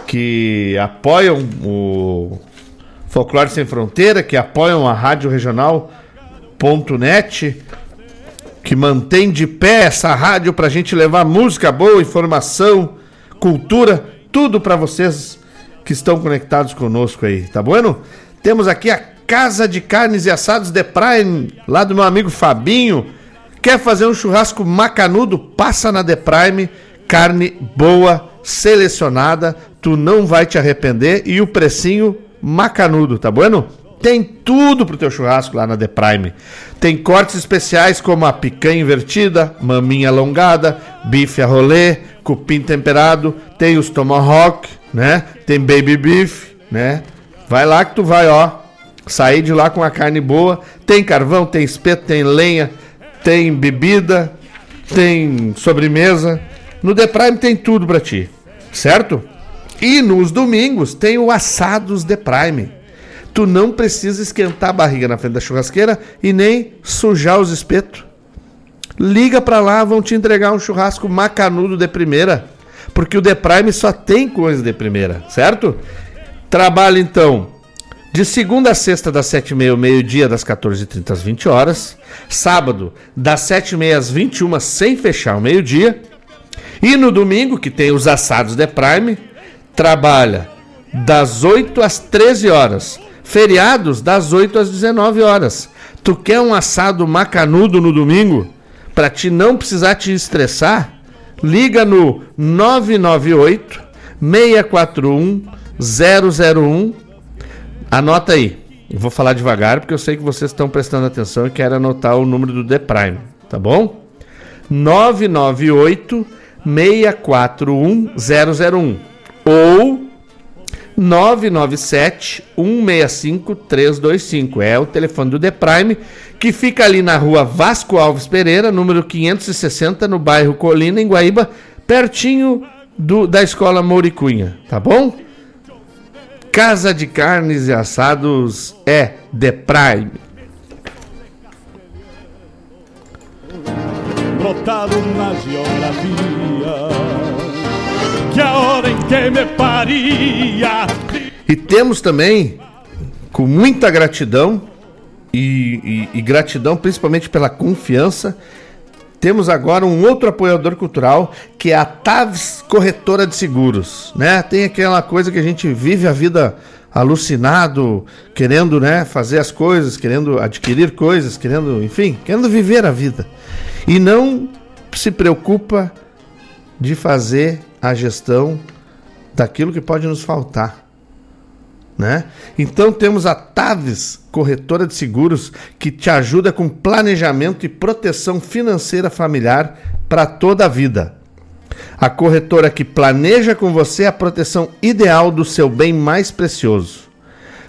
que apoiam o Folclore Sem Fronteira, que apoiam a Rádio Regional.net, que mantém de pé essa rádio para a gente levar música boa, informação, cultura, tudo para vocês que estão conectados conosco aí, tá bueno? Temos aqui a Casa de Carnes e Assados de Prime, lá do meu amigo Fabinho, Quer fazer um churrasco macanudo? Passa na The Prime, carne boa, selecionada, tu não vai te arrepender e o precinho macanudo, tá bueno? Tem tudo pro teu churrasco lá na The Prime. Tem cortes especiais como a picanha invertida, maminha alongada, bife a rolê, cupim temperado, tem os tomahawk, né? Tem baby beef, né? Vai lá que tu vai, ó, sair de lá com a carne boa. Tem carvão, tem espeto, tem lenha, tem bebida, tem sobremesa. No The Prime tem tudo para ti, certo? E nos domingos tem o Assados The Prime. Tu não precisa esquentar a barriga na frente da churrasqueira e nem sujar os espetos. Liga para lá, vão te entregar um churrasco macanudo de primeira, porque o The Prime só tem coisa de primeira, certo? Trabalha então de segunda a sexta, das 7h30 ao meio-dia, das 14h30 às 20 horas. Sábado, das 7h30 às 21 sem fechar ao meio-dia. E no domingo, que tem os assados de Prime, trabalha das 8 às 13 horas. Feriados, das 8 às 19 horas. Tu quer um assado macanudo no domingo? Para te não precisar te estressar? Liga no 998 641 001 Anota aí. Eu vou falar devagar porque eu sei que vocês estão prestando atenção e querem anotar o número do The Prime, tá bom? 998 641 001 ou 997 165 325. É o telefone do The Prime, que fica ali na rua Vasco Alves Pereira, número 560, no bairro Colina, em Guaíba, pertinho do, da escola Mouricunha, tá bom? Casa de Carnes e Assados é The Prime. brotado na geografia que a hora em que me paria E temos também, com muita gratidão, e, e- e gratidão principalmente pela confiança, temos agora um outro apoiador cultural, que é a Taves Corretora de Seguros. Né? Tem aquela coisa que a gente vive a vida alucinado, querendo né, fazer as coisas, querendo adquirir coisas, querendo, enfim, querendo viver a vida. E não se preocupa de fazer a gestão daquilo que pode nos faltar. Né? Então temos a Taves, corretora de seguros, que te ajuda com planejamento e proteção financeira familiar para toda a vida. A corretora que planeja com você a proteção ideal do seu bem mais precioso.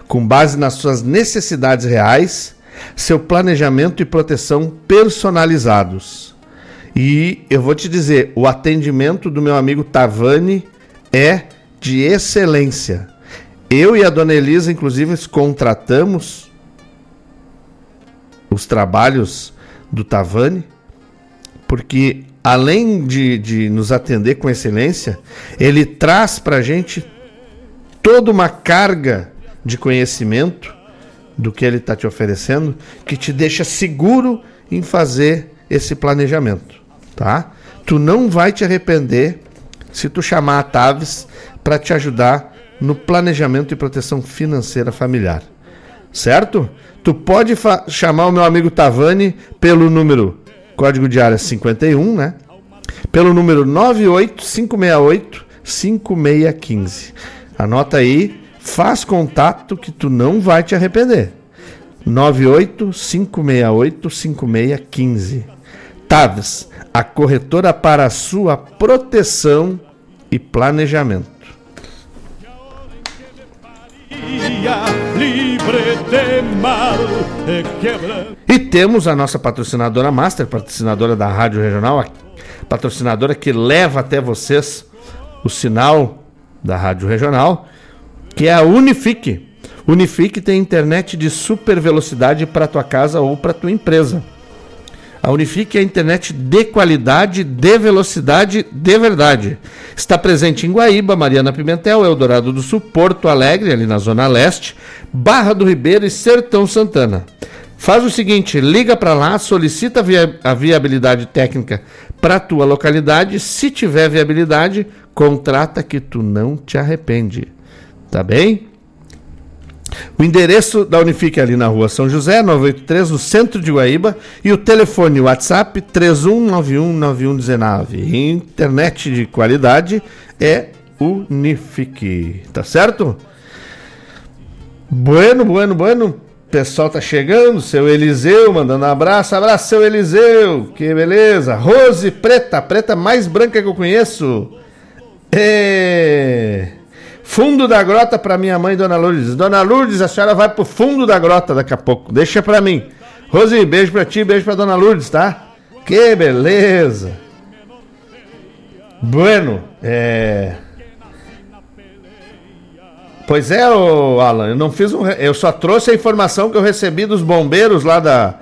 Com base nas suas necessidades reais, seu planejamento e proteção personalizados. E eu vou te dizer, o atendimento do meu amigo Tavani é de excelência. Eu e a dona Elisa, inclusive, contratamos os trabalhos do Tavani, porque além de, de nos atender com excelência, ele traz para a gente toda uma carga de conhecimento do que ele está te oferecendo, que te deixa seguro em fazer esse planejamento, tá? Tu não vai te arrepender se tu chamar a Taves para te ajudar no planejamento e proteção financeira familiar. Certo? Tu pode chamar o meu amigo Tavani pelo número código de área 51, né? Pelo número 98568 5615. Anota aí, faz contato que tu não vai te arrepender. 98568 5615. Taves, a corretora para sua proteção e planejamento. e temos a nossa patrocinadora master, patrocinadora da Rádio Regional, patrocinadora que leva até vocês o sinal da Rádio Regional, que é a Unifique. Unifique tem internet de super velocidade para tua casa ou para tua empresa. A Unifique é a internet de qualidade, de velocidade, de verdade. Está presente em Guaíba, Mariana Pimentel, Eldorado do Sul, Porto Alegre, ali na Zona Leste, Barra do Ribeiro e Sertão Santana. Faz o seguinte, liga para lá, solicita a via- a viabilidade técnica para a tua localidade. Se tiver viabilidade, contrata que tu não te arrepende. Tá bem? O endereço da Unifique é ali na rua São José, 983, no centro de Guaíba. E o telefone WhatsApp 31919119. Internet de qualidade é Unifique. Tá certo? Bueno, bueno, bueno. Pessoal tá chegando, seu Eliseu mandando um abraço. Abraço, seu Eliseu. Que beleza. Rose preta, preta mais branca que eu conheço. É... Fundo da grota para minha mãe, Dona Lourdes. Dona Lourdes, a senhora vai pro fundo da grota daqui a pouco. Deixa para mim. Rose, beijo para ti, beijo para Dona Lourdes, tá? Que beleza. Bueno, é... Pois é, Alan, eu não fiz um. Eu só trouxe a informação que eu recebi dos bombeiros lá da,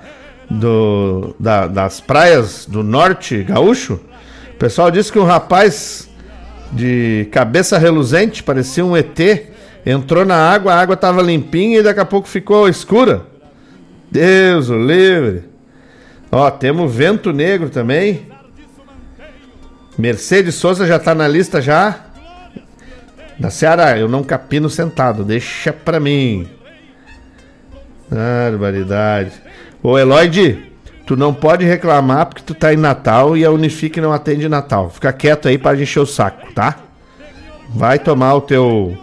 do, da- das praias do norte gaúcho. O pessoal disse que um rapaz de cabeça reluzente, parecia um ET, entrou na água, a água estava limpinha e daqui a pouco ficou escura. Deus o livre. Ó, temos vento negro também. Mercedes Souza já está na lista já. Da Ceará, eu não capino sentado, deixa pra mim. Barbaridade. Ô Eloide, tu não pode reclamar porque tu tá em Natal e a Unifique não atende Natal. Fica quieto aí para encher o saco, tá? Vai tomar o teu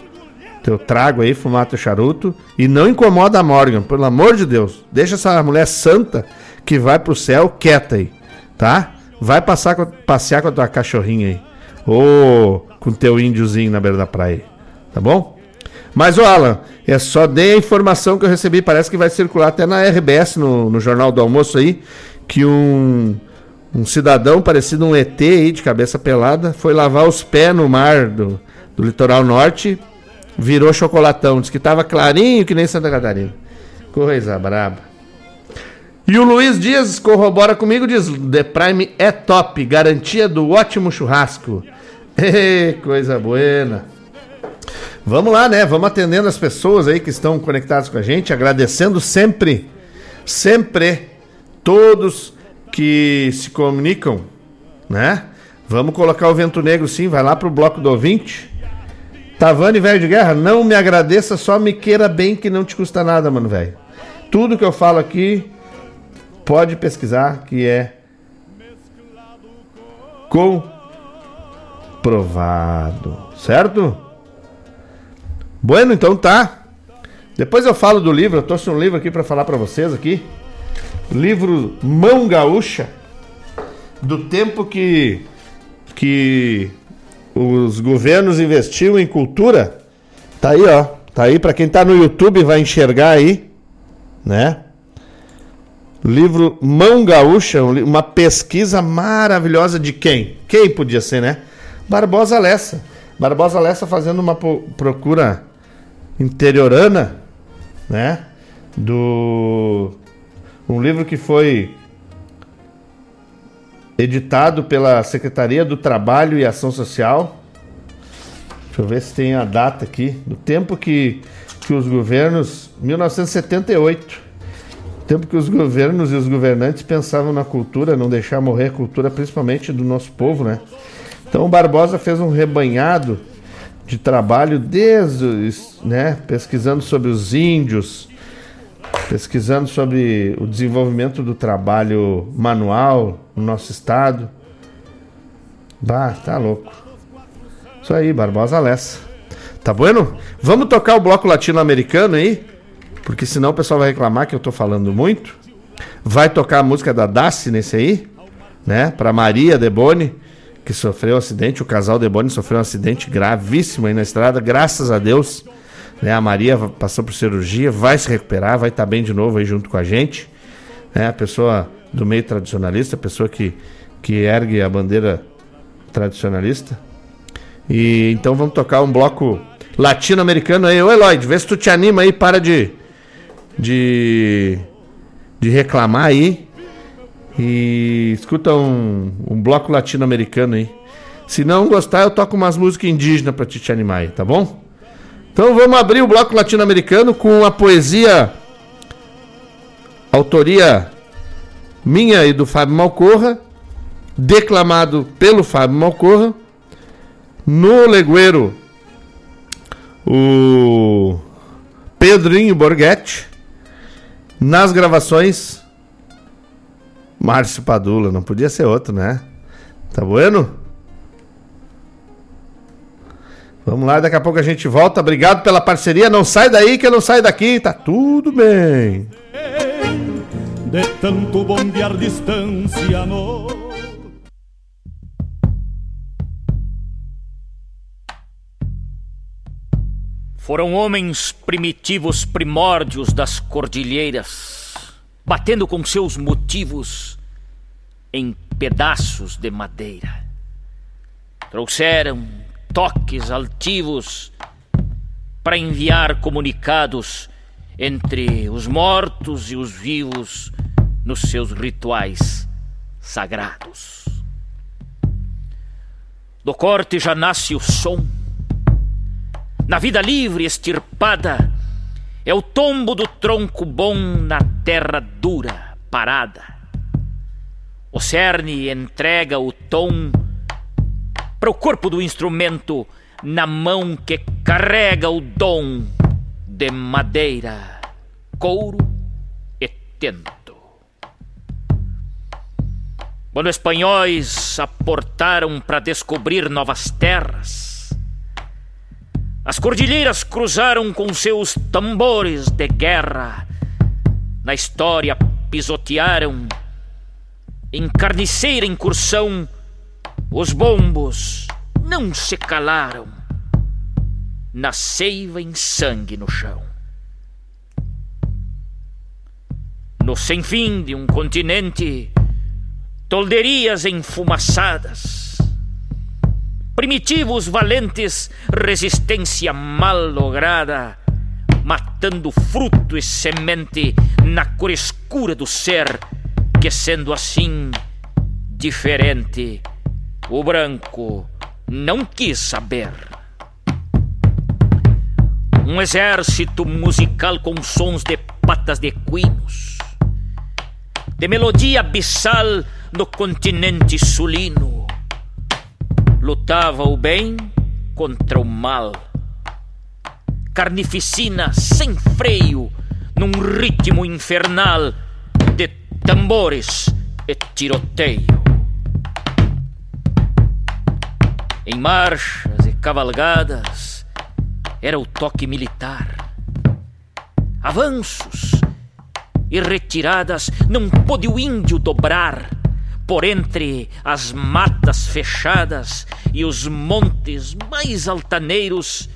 teu trago aí, fumar teu charuto e não incomoda a Morgan, pelo amor de Deus. Deixa essa mulher santa que vai pro céu quieta aí, tá? Vai passar passear com a tua cachorrinha aí. Ou com teu índiozinho na beira da praia, tá bom? Mas, ô Alan, é só dei a informação que eu recebi, parece que vai circular até na RBS, no, no Jornal do Almoço aí, que um, um cidadão parecido um ET aí, de cabeça pelada, foi lavar os pés no mar do, do litoral norte, virou chocolatão. Diz que tava clarinho que nem Santa Catarina. Coisa braba. E o Luiz Dias corrobora comigo, diz: The Prime é top, garantia do ótimo churrasco. Ei, coisa buena. Vamos lá, né? Vamos atendendo as pessoas aí que estão conectadas com a gente, agradecendo sempre, sempre todos que se comunicam, né? Vamos colocar o Vento Negro sim, vai lá pro bloco do ouvinte. Tavani, velho de guerra, não me agradeça, só me queira bem que não te custa nada, mano, velho. Tudo que eu falo aqui, pode pesquisar que é comprovado, certo? Bueno, então tá. Depois eu falo do livro, eu trouxe um livro aqui para falar para vocês aqui. Livro Mão Gaúcha, do tempo que que os governos investiam em cultura. Tá aí, ó. Tá aí para quem tá no YouTube vai enxergar aí, né? Livro Mão Gaúcha, uma pesquisa maravilhosa de quem? Quem podia ser, né? Barbosa Lessa. Barbosa Lessa fazendo uma procura interiorana, né? Do um livro que foi editado pela Secretaria do Trabalho e Ação Social. Deixa eu ver se tem a data aqui, do tempo que, que os governos, 1978, tempo que os governos e os governantes pensavam na cultura, não deixar morrer a cultura, principalmente do nosso povo, né? Então Barbosa fez um rebanhado de trabalho desde, né, pesquisando sobre os índios, pesquisando sobre o desenvolvimento do trabalho manual no nosso estado. Bah, tá louco. Isso aí, Barbosa Lessa. Tá bueno? Vamos tocar o bloco latino-americano aí? Porque senão o pessoal vai reclamar que eu tô falando muito. Vai tocar a música da Daci nesse aí, né? Pra Maria Deboni, que sofreu um acidente. O casal Deboni sofreu um acidente gravíssimo aí na estrada, graças a Deus. Né? A Maria passou por cirurgia, vai se recuperar, vai estar tá bem de novo aí junto com a gente. Né? A pessoa do meio tradicionalista, a pessoa que, que ergue a bandeira tradicionalista. E então vamos tocar um bloco latino-americano aí. Ô Eloyd, vê se tu te anima aí, para de, de, de reclamar aí. E escuta um, um bloco latino-americano aí. Se não gostar, eu toco umas músicas indígenas pra te, animar aí, tá bom? Então vamos abrir o bloco latino-americano com a poesia autoria minha e do Fábio Malcorra, declamado pelo Fábio Malcorra, no Legueiro o Pedrinho Borghetti, nas gravações Márcio Padula, não podia ser outro, né? Tá bueno? Vamos lá, daqui a pouco a gente volta. Obrigado pela parceria. Não sai daí que eu não saio daqui. Tá tudo bem. De tanto bombear distância no... Foram homens primitivos primórdios das cordilheiras, batendo com seus motivos em pedaços de madeira. Trouxeram toques altivos para enviar comunicados entre os mortos e os vivos nos seus rituais sagrados. Do corte já nasce o som. Na vida livre extirpada é o tombo do tronco bom na terra dura, parada. O cerne entrega o tom para o corpo do instrumento na mão que carrega o dom de madeira, couro e tento. Quando espanhóis aportaram para descobrir novas terras, as cordilheiras cruzaram com seus tambores de guerra. Na história pisotearam, em carniceira incursão, os bombos não se calaram. na seiva em sangue no chão. No sem fim de um continente, tolderias enfumaçadas, primitivos valentes, resistência mal lograda, matando fruto e semente na cor escura do ser, que sendo assim diferente, o branco não quis saber. Um exército musical com sons de patas de equinos, de melodia abissal no continente sulino, lutava o bem contra o mal carnificina sem freio, num ritmo infernal de tambores e tiroteio. Em marchas e cavalgadas era o toque militar. Avanços e retiradas não pôde o índio dobrar por entre as matas fechadas e os montes mais altaneiros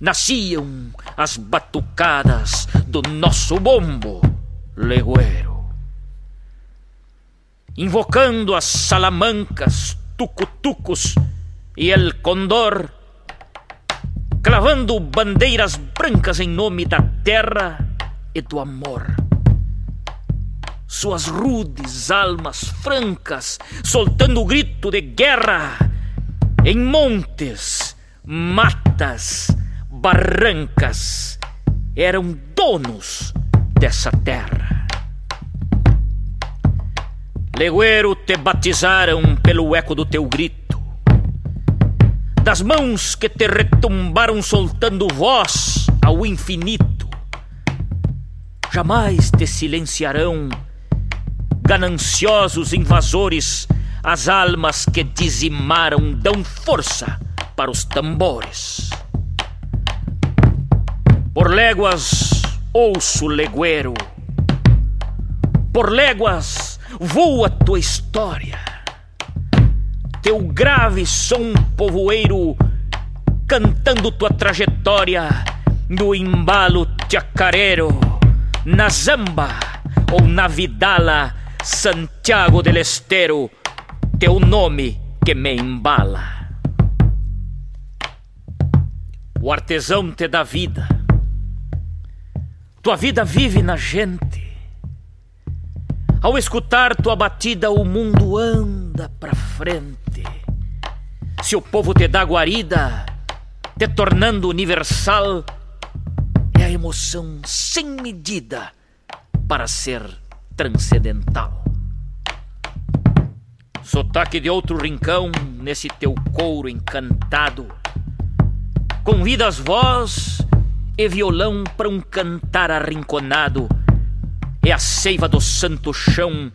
nasciam as batucadas do nosso bombo legueiro. Invocando as salamancas, tucutucos e el condor, clavando bandeiras brancas em nome da terra e do amor. Suas rudes almas francas soltando o grito de guerra em montes, matas, barrancas eram donos dessa terra. Legueiro te batizaram pelo eco do teu grito, das mãos que te retumbaram soltando voz ao infinito. Jamais te silenciarão gananciosos invasores, as almas que dizimaram dão força para os tambores. Por léguas ouço legueiro, por léguas voa tua história, teu grave som povoeiro cantando tua trajetória no embalo chacareiro, na zamba ou na vidala Santiago del Estero, teu nome que me embala. O artesão te dá vida tua vida vive na gente. Ao escutar tua batida, o mundo anda pra frente. Se o povo te dá guarida, te tornando universal, é a emoção sem medida para ser transcendental. Sotaque de outro rincão nesse teu couro encantado. Convidas voz e violão para um cantar arrinconado. É a seiva do santo chão,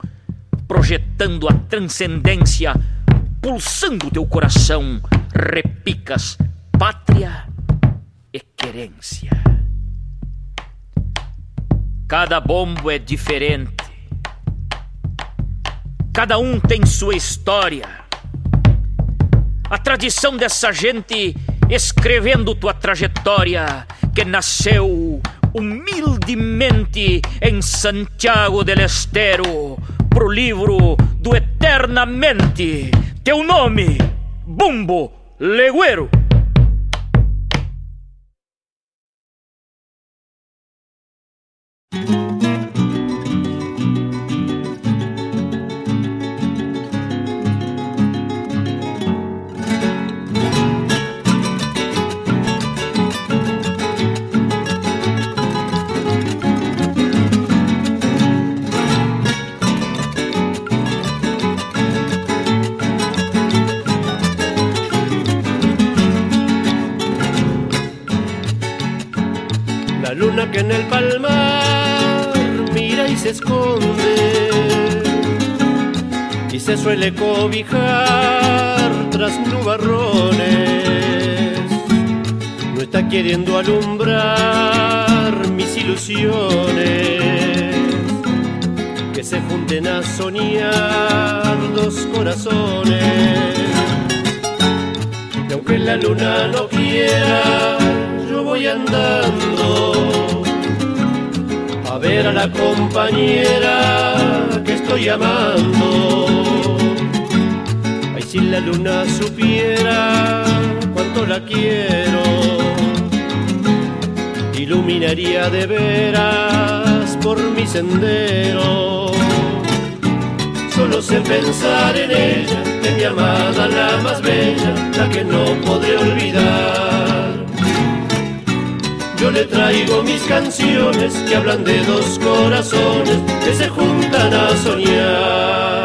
projetando a transcendência, pulsando teu coração, repicas pátria e querência. Cada bombo é diferente, cada um tem sua história. A tradição dessa gente escrevendo tua trajetória que nasceu humildemente em Santiago del Estero pro livro do Eternamente. Teu nome, Bumbo Legueiro. que en el palmar mira y se esconde y se suele cobijar tras nubarrones. No está queriendo alumbrar mis ilusiones que se junten a soñar dos corazones. Y aunque la luna no quiera voy andando a ver a la compañera que estoy amando. Ay, si la luna supiera cuánto la quiero, iluminaría de veras por mi sendero. Solo sé pensar en ella, en mi amada, la más bella, la que no podré olvidar. Yo le traigo mis canciones que hablan de dos corazones que se juntan a soñar.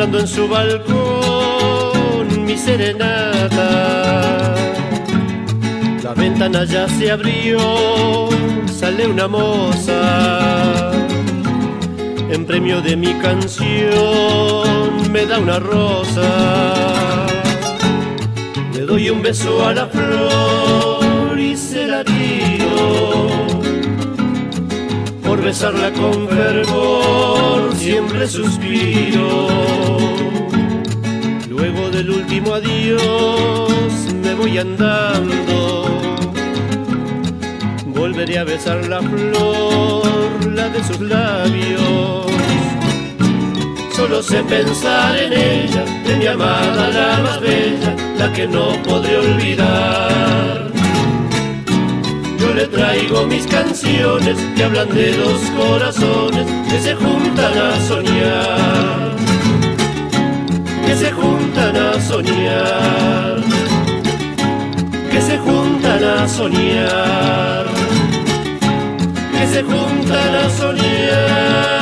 En su balcón mi serenata. La ventana ya se abrió, sale una moza. En premio de mi canción me da una rosa. Le doy un beso a la flor y se la tiro. Por besarla con fervor siempre suspiro. Luego del último adiós me voy andando. Volveré a besar la flor, la de sus labios. Solo sé pensar en ella, de mi amada, la más bella, la que no podré olvidar. Le traigo mis canciones que hablan de dos corazones que se juntan a soñar, que se juntan a soñar, que se juntan a soñar, que se juntan a soñar.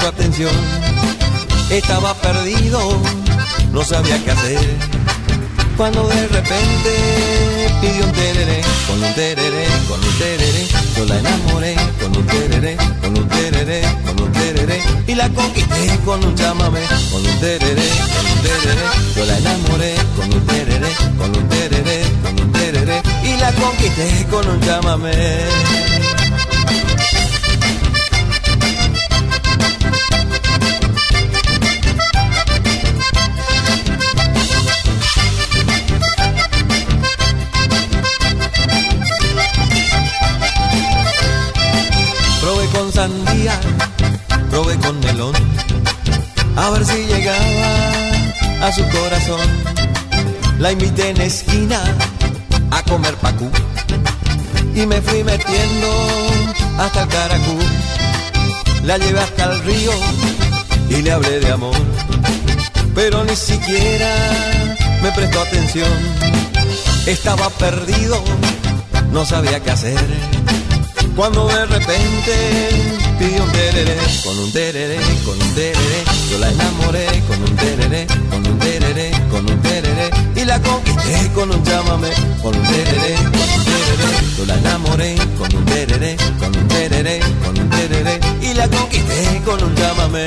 Prestó atención. Estaba perdido, no sabía qué hacer cuando de repente pidió un tereré, con un tereré, con un tereré, yo la enamoré, con un tereré, con un tereré, con un tereré, y la conquisté con un chamamé, con un tereré, con un tereré, yo la enamoré, con un tereré, con un tereré, con un tereré, y la conquisté con un chamamé. Sandía, probé con melón, a ver si llegaba a su corazón. La invité en esquina a comer pacú y me fui metiendo hasta el caracú. La llevé hasta el río y le hablé de amor, pero ni siquiera me prestó atención. Estaba perdido, no sabía qué hacer. Cuando de repente pidió un tereré, con un tereré, con un tereré, yo la enamoré con un tereré, con un tereré, con un tereré, y la conquisté con un llámame, con un tereré, con un tereré, yo la enamoré con un tereré, con un tereré, con un tereré, y la conquisté con un llámame.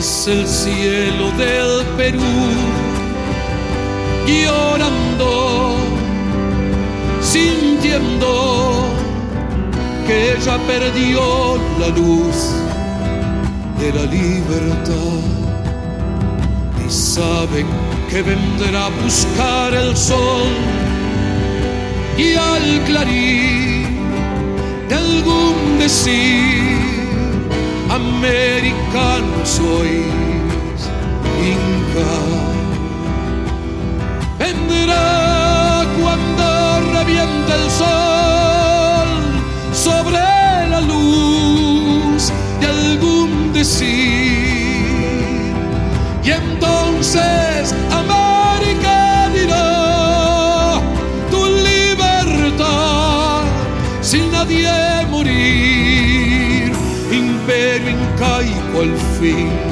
El cielo del Perú, llorando, sintiendo que ya perdió la luz de la libertad. Y saben que vendrá a buscar el sol y al clarín de algún decir americano sois, Inca. Vendrá cuando reviente el sol sobre la luz de algún decir. feet.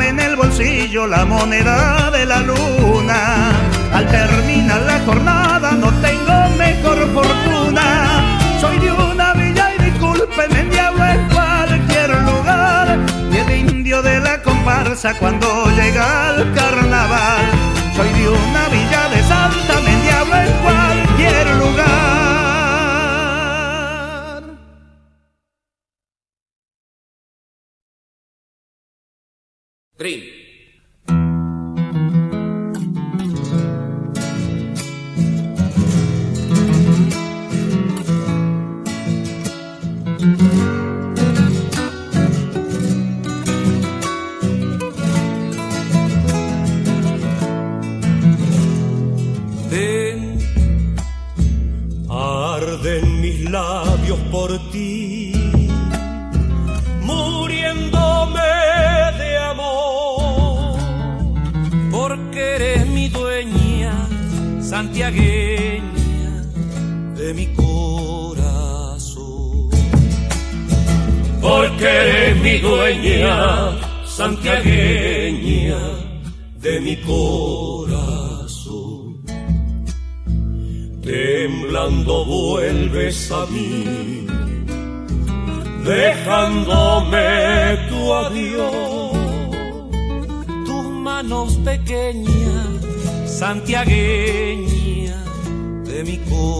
en el bolsillo la moneda de la luna. Al terminar la jornada no tengo mejor fortuna. Soy de una villa y discúlpeme, el diablo en cualquier lugar. Y el indio de la comparsa cuando llega al carnaval. Soy de una villa de santa, me diablo en cualquier lugar. Ven, arden mis labios por ti. santiagueña de mi corazón. Porque eres mi dueña, santiagueña de mi corazón. Temblando vuelves a mí, dejándome tu adiós, tus manos pequeñas santiagueña de mi corazón.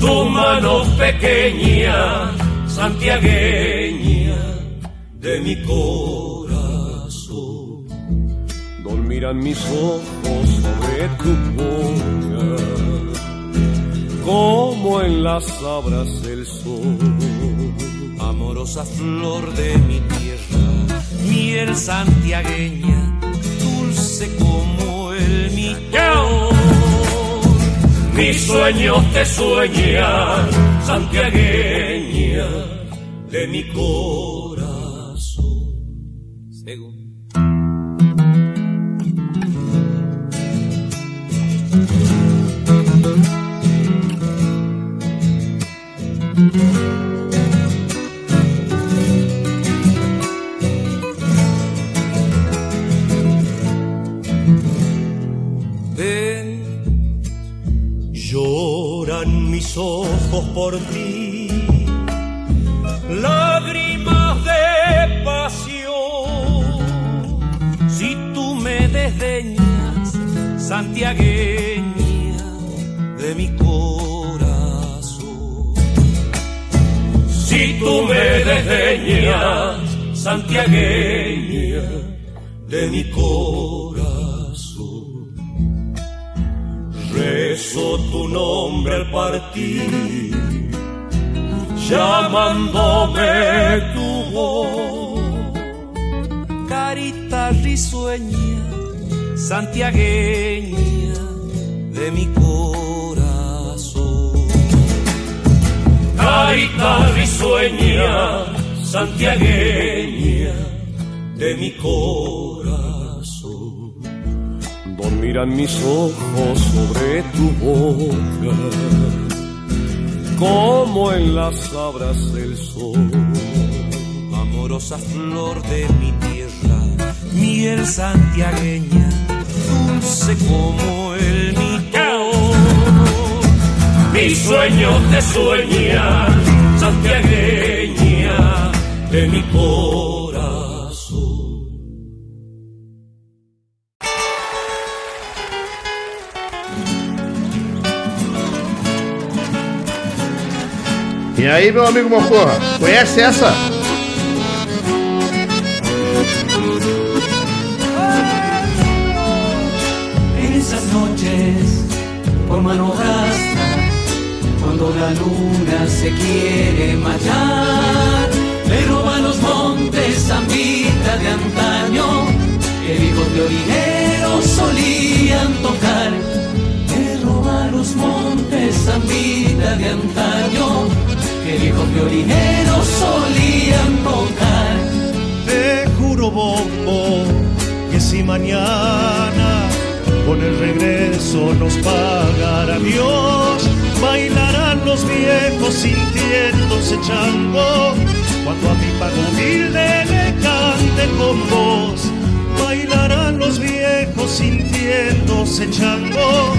Tu mano pequeña, santiagueña de mi corazón. Dormirán mis ojos sobre tu boca, como en las sabras del sol. Amorosa flor de mi tierra, miel santiagueña dulce como el millón. Mis sueños te sueñan, santiagueña de mi corazón. Por ti, lágrimas de pasión. Si tú me desdeñas, santiagueña de mi corazón. Si tú me desdeñas, santiagueña de mi corazón. Rezo tu nombre al partir, llamándome tu voz. Carita risueña, santiagueña de mi corazón. Carita risueña, santiagueña de mi corazón. Dormirán mis ojos sobre tu boca, como en las sabras del sol. Amorosa flor de mi tierra, miel santiagueña, dulce como el millón. Mis sueños te sueñan, santiagueña de mi corazón. E aí, meu amigo Mocorra, conhece essa? Por mano gasta, cuando la luna se quiere marchar, le roban los montes zambita de antaño, que hijos de orineros solían tocar. Le roban los montes zambita de antaño, que hijos de orineros solían tocar. Te juro, bombo, que si mañana con el regreso nos pagará Dios, bailarán los viejos sintiéndose chango, cuando a mi pago humilde le cante con voz. Bailarán los viejos sintiéndose chango,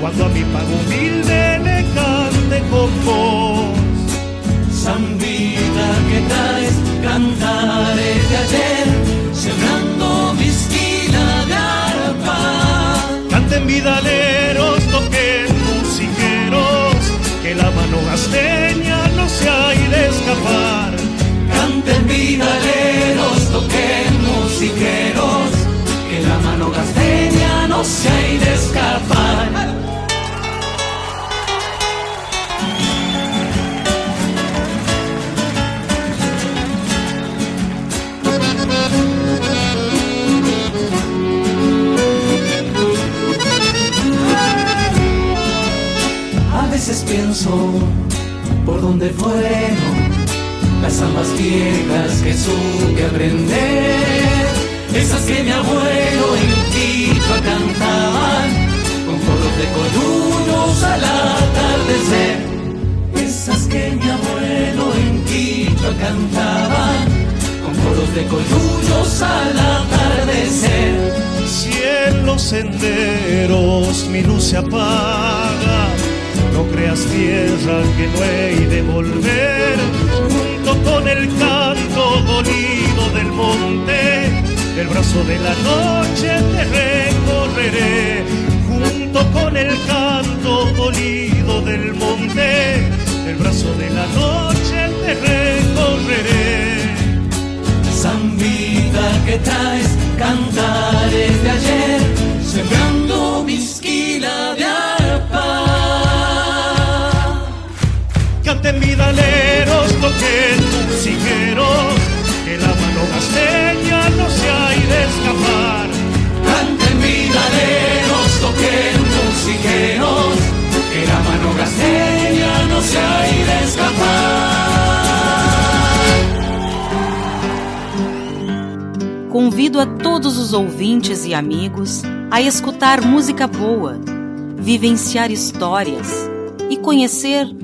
cuando a mi pago humilde le cante con voz. Zambita que traes, cantaré de ayer, sembrando mi esquina de arpa. Canten vidaleros, toquen musiqueros, que la mano gasteña no se hay de escapar. Canten vidaleros, toquen musiqueros, que la mano gasteña no se hay de escapar. Pienso por dónde fueron las zambas viejas que supe aprender, esas que mi abuelo en Quito cantaban, con coros de coyullos al atardecer, esas que mi abuelo en Quito cantaba, con coros de coyullos al atardecer. Si en senderos mi luz se apaga, no creas tierra que no he de volver, junto con el canto dolido del monte, el brazo de la noche te recorreré, junto con el canto dolido del monte, el brazo de la noche te recorreré. traes cantares de ayer, sembrando Canten vidaleros, toquen musiqueros, que la mano gasteña no se ha de escapar. Canten vidaleros, toquen musiqueros, que la mano gasteña no se ha de escapar. Convido a todos os ouvintes e amigos a escutar música boa, vivenciar histórias e conhecer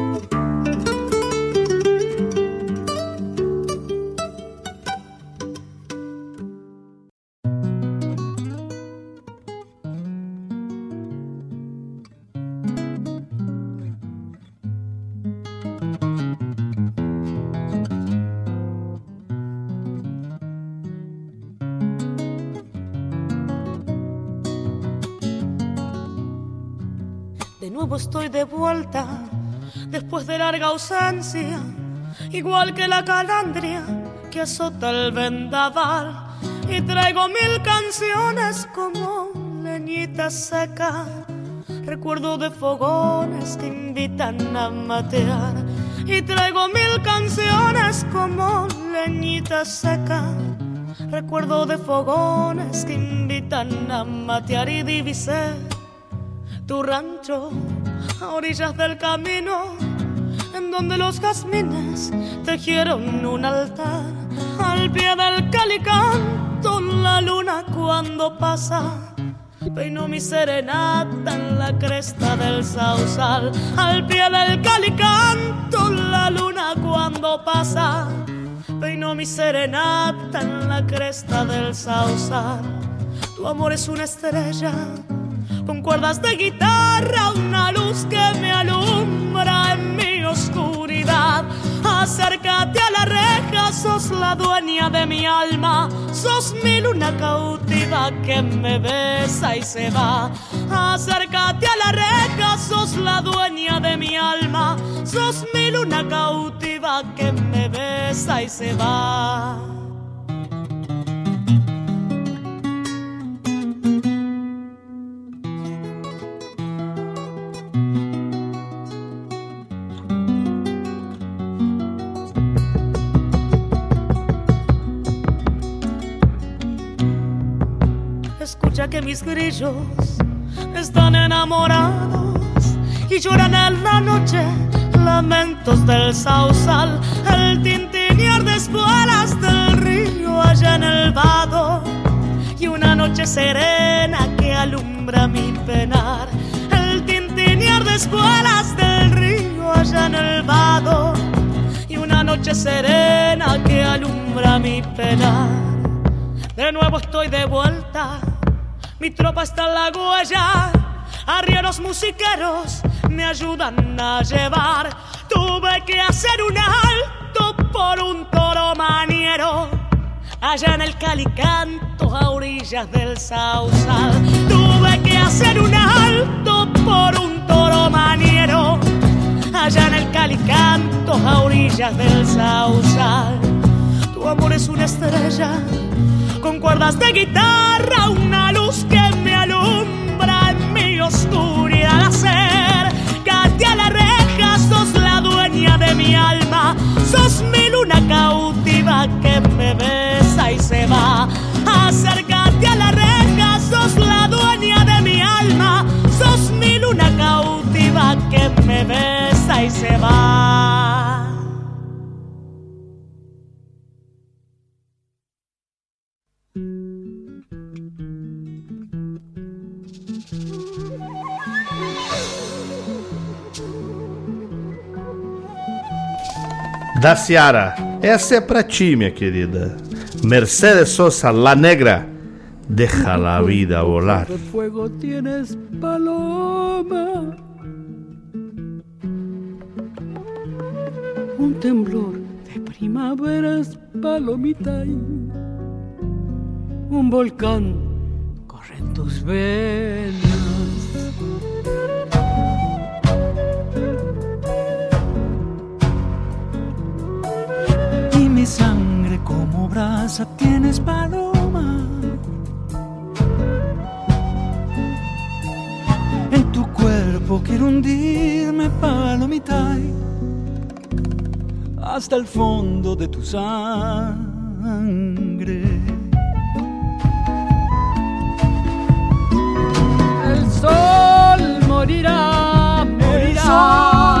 Estoy de vuelta después de larga ausencia, igual que la calandria que azota el vendaval. Y traigo mil canciones como leñita seca, recuerdo de fogones que invitan a matear. Y traigo mil canciones como leñita seca, recuerdo de fogones que invitan a matear y divisé tu rancho a orillas del camino, en donde los jazmines tejieron un altar. Al pie del calicanto, la luna cuando pasa. Peino mi serenata en la cresta del sausal. Al pie del calicanto, la luna cuando pasa. Peino mi serenata en la cresta del sausal. Tu amor es una estrella cuerdas de guitarra, una luz que me alumbra en mi oscuridad. Acércate a la reja, sos la dueña de mi alma, sos mi luna cautiva que me besa y se va. Acércate a la reja, sos la dueña de mi alma, sos mi luna cautiva que me besa y se va. Que mis grillos están enamorados y lloran en la noche lamentos del sausal, el tintinear de espuelas del río allá en el vado y una noche serena que alumbra mi penar, el tintinear de espuelas del río allá en el vado y una noche serena que alumbra mi penar. De nuevo estoy de vuelta mi tropa está en la huella, arrieros musiqueros me ayudan a llevar. Tuve que hacer un alto por un toro maniero, allá en el calicanto a orillas del sausal. Tuve que hacer un alto por un toro maniero, allá en el calicanto a orillas del sausal. Tu amor es una estrella con cuerdas de guitarra, una que me alumbra en mi oscuridad. Acércate a la reja, sos la dueña de mi alma, sos mi luna cautiva que me besa y se va. Acércate a la reja, sos la dueña de mi alma, sos mi luna cautiva que me besa y se va. Da Ciara. Essa é pra ti, minha querida. Mercedes Sosa, La Negra. Deja la vida volar. fuego tienes paloma. Un temblor de primaveras, palomita, un volcán corre en tus venas. Mi sangre como brasa tienes paloma. En tu cuerpo quiero hundirme, palomita, hasta el fondo de tu sangre. El sol morirá, morirá. El sol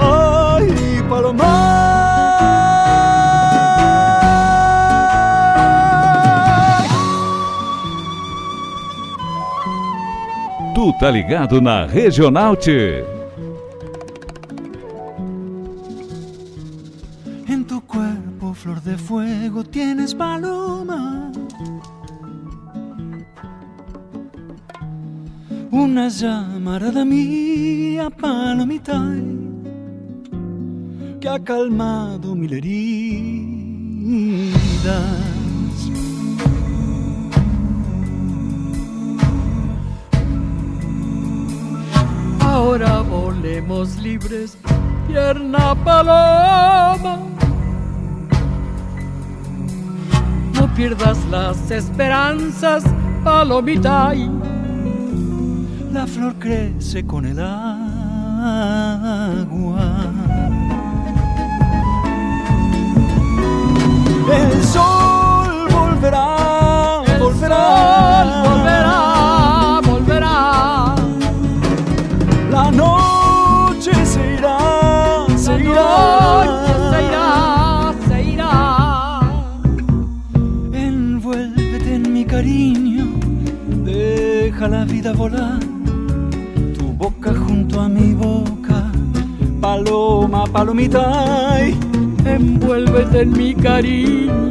Ay, paloma. Tu tá ligado na Regional T. calmado mil heridas. Ahora volemos libres, tierna paloma. No pierdas las esperanzas, palomita. y La flor crece con el agua. Sol volverá, El volverá, sol volverá, volverá. La noche se irá, se La irá, noche se irá, se irá. Envuélvete en mi cariño, deja la vida volar. Tu boca junto a mi boca, paloma, palomita. ay. Envuélvete en mi cariño,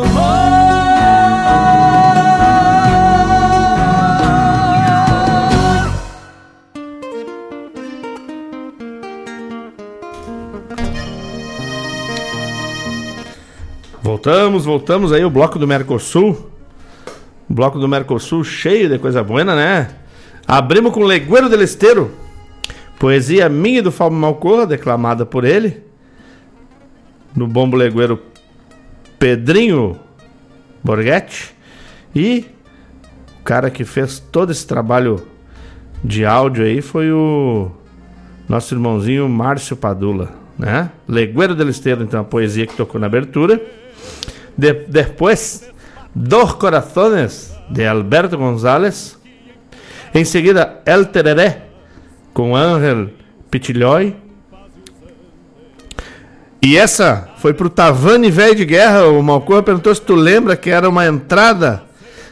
Voltamos, voltamos aí o bloco do Mercosul. O bloco do Mercosul cheio de coisa boa, né? Abrimos com Legueiro del Esteiro. Poesia minha e do Fábio Malcorra, declamada por ele. No bombo legueiro Pedrinho Borghetti. E o cara que fez todo esse trabalho de áudio aí foi o nosso irmãozinho Márcio Padula, né? Legueiro del Esteiro, então, a poesia que tocou na abertura. De- depois, Dos Corazones, de Alberto González. Em seguida, El Tereré, com Ángel Pitilhói. E essa foi pro Tavani Velho de Guerra. O Malcorra perguntou se tu lembra que era uma entrada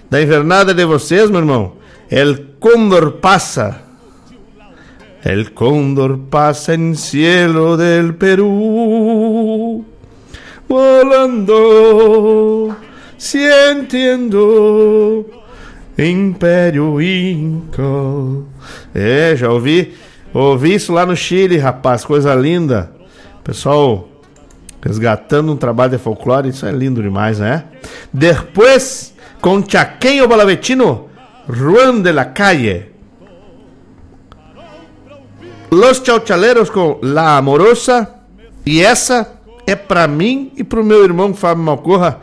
da invernada de vocês, meu irmão. El Cóndor passa. El cóndor pasa en cielo del Perú, volando, sintiendo Império Inca. É, já ouvi, ouvi isso lá no Chile, rapaz, coisa linda. Pessoal resgatando um trabalho de folclore, isso é lindo demais, né? Depois, com Chaqueño Balavetino, Juan de la Calle. Los Chauchaleros com La Amorosa. E essa é pra mim e pro meu irmão Fábio Malcorra.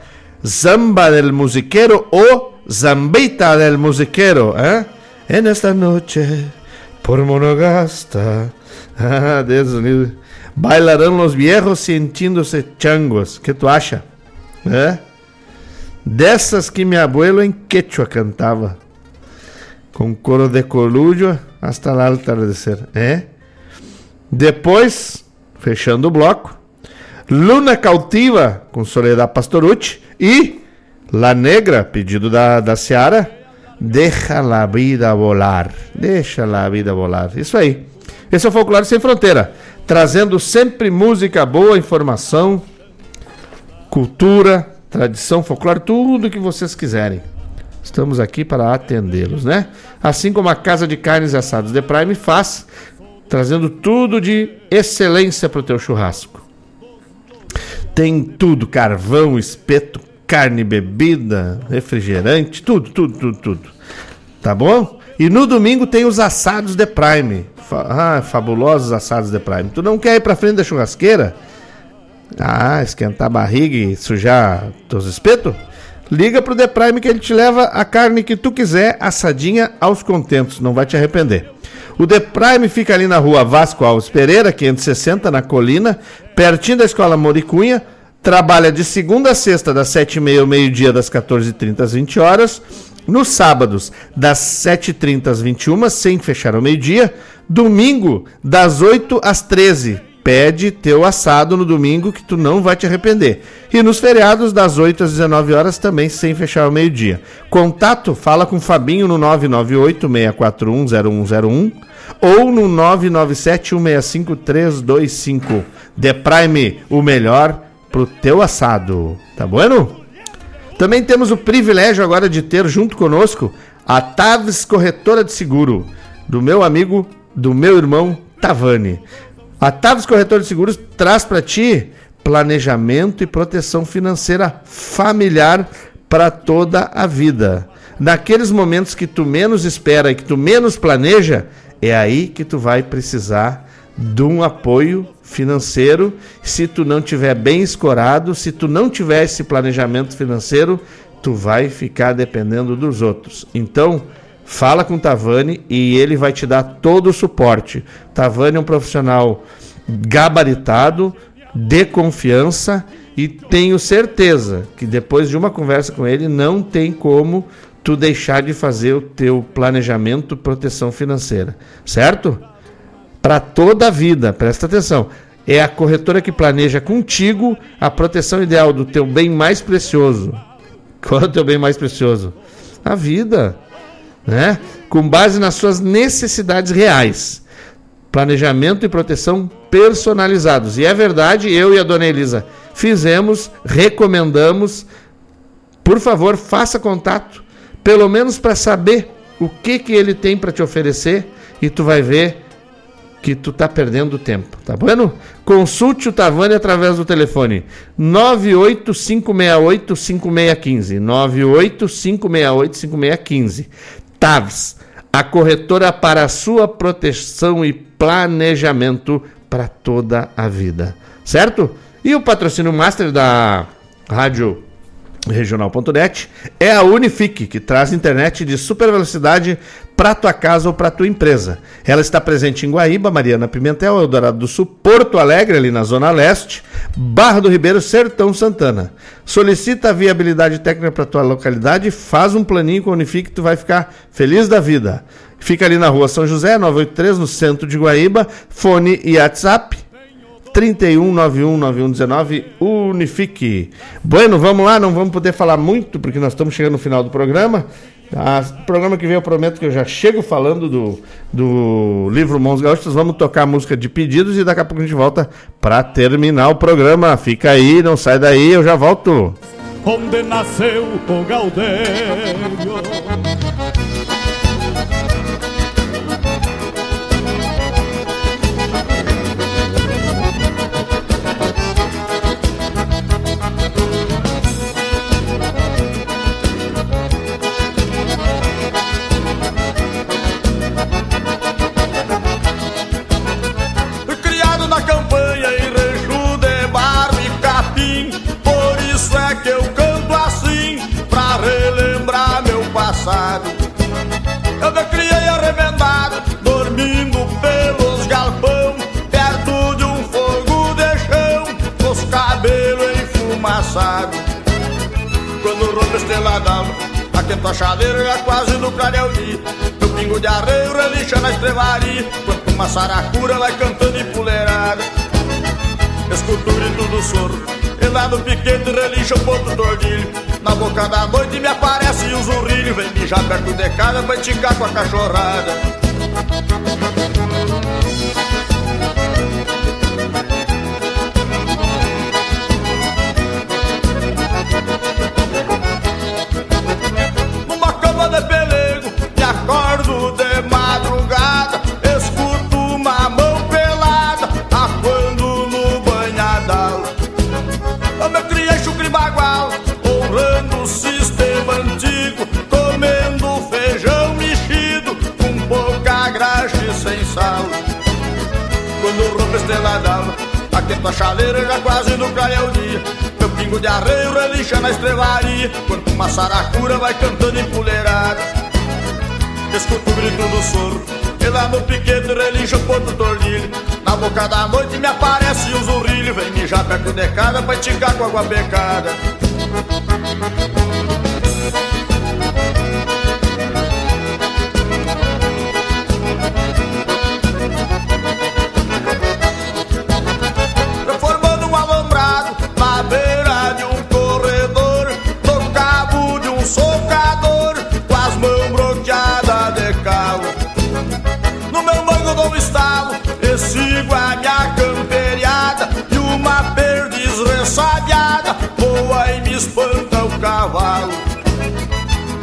Zamba del Musiquero ou Zambita del Musiquero. ¿eh? En esta noche, por Monogasta. Ah, Deus unido. Bailarão los viejos sentindo-se changos. que tu acha? É? Dessas que meu abuelo em quechua cantava. Com coro de colúdio hasta lá atardecer. É? Depois, fechando o bloco, Luna Cautiva com Soledad Pastorucci e La Negra, pedido da, da Seara, Deixa la vida volar. Deixa la vida volar. Isso aí. Esse é o Folclore Sem Fronteira, trazendo sempre música boa, informação, cultura, tradição, folclore, tudo que vocês quiserem. Estamos aqui para atendê-los, né? Assim como a Casa de Carnes Assados de Prime faz, trazendo tudo de excelência para o teu churrasco. Tem tudo, carvão, espeto, carne, bebida, refrigerante, tudo, tudo, tudo, tudo. Tá bom? E no domingo tem os assados de Prime. Ah, fabulosos assados de Prime. Tu não quer ir pra frente da churrasqueira? Ah, esquentar a barriga e sujar teus espetos? Liga pro The Prime que ele te leva a carne que tu quiser, assadinha aos contentos, não vai te arrepender. O The Prime fica ali na rua Vasco Alves Pereira, 560, na colina, pertinho da escola Moricunha. Trabalha de segunda a sexta, das 7h30 ao meio-dia, das 14h30 às 20 horas. Nos sábados, das 7h30 às 21 sem fechar ao meio-dia. Domingo, das 8 às 13 Pede teu assado no domingo que tu não vai te arrepender. E nos feriados, das 8 às 19 horas, também sem fechar ao meio-dia. Contato, fala com o Fabinho no 998-641-0101 ou no 997-165-325. The Prime, o melhor pro teu assado. Tá bueno? Também temos o privilégio agora de ter junto conosco a Taves Corretora de Seguro, do meu amigo, do meu irmão Tavani. A Taves Corretora de Seguros traz para ti planejamento e proteção financeira familiar para toda a vida. Naqueles momentos que tu menos espera e que tu menos planeja, é aí que tu vai precisar de um apoio financeiro. Se tu não tiver bem escorado, se tu não tiver esse planejamento financeiro, tu vai ficar dependendo dos outros. Então, fala com o Tavani e ele vai te dar todo o suporte. Tavani é um profissional gabaritado, de confiança e tenho certeza que depois de uma conversa com ele não tem como tu deixar de fazer o teu planejamento proteção financeira, certo? Para toda a vida, presta atenção. É a corretora que planeja contigo a proteção ideal do teu bem mais precioso. Qual é o teu bem mais precioso? A vida né? com base nas suas necessidades reais. Planejamento e proteção personalizados. E é verdade, eu e a dona Elisa fizemos, recomendamos. Por favor, faça contato, pelo menos para saber o que, que ele tem para te oferecer e tu vai ver que tu tá perdendo tempo, tá bueno? Consulte o Tavani através do telefone 985685615, 985685615. Taves, a corretora para sua proteção e planejamento para toda a vida. Certo? E o patrocínio master da Rádio regional.net é a Unifique, que traz internet de super velocidade para tua casa ou para tua empresa. Ela está presente em Guaíba, Mariana Pimentel, Eldorado do Sul, Porto Alegre, ali na Zona Leste, Barra do Ribeiro, Sertão Santana. Solicita a viabilidade técnica para tua localidade, faz um planinho com Unifique, tu vai ficar feliz da vida. Fica ali na rua São José, 983, no centro de Guaíba, fone e WhatsApp 31919119 Unifique. Bueno, vamos lá, não vamos poder falar muito porque nós estamos chegando no final do programa. Ah, programa que vem eu prometo que eu já chego falando do, do livro Mãos Gaúchas. Vamos tocar música de pedidos e daqui a pouco a gente volta para terminar o programa. Fica aí, não sai daí, eu já volto. Onde nasceu o Quando rompe estrela d'alva Atento a chaleira já quase no clareio dia Meu pingo de arreio relincha na estrevaria Quanto uma saracura vai cantando empoleirada Escuto o grito do soro E lá no piquete relincha o ponto do ordilho Na boca da noite me aparece o zurrilho Vem mijar perto de casa pra esticar com a cachorrada estrela d'alva Aquento a chaleira já quase no clareio dia Meu pingo de arreio relincha na estrevaria Quando uma saracura vai cantando empoleirada Escuto o grito do soro. E lá no piquete relincha o ponto tordilho Na boca da noite me aparece o zurrilho. Vem mijar perto de casa pra esticar com água becada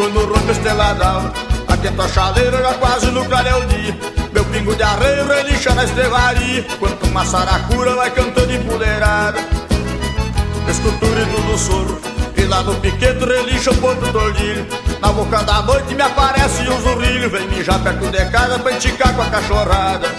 Quando rompe d'alva Atento a chaleira já quase no clareio dia Meu pingo de arreio relincha na estrevaria Quanto uma saracura vai cantando empoleirada grito do soro E lá no piquete relincha o ponto do ordilho Na boca da noite me aparece o zurrilho. Vem mijar perto de casa pra esticar com a cachorrada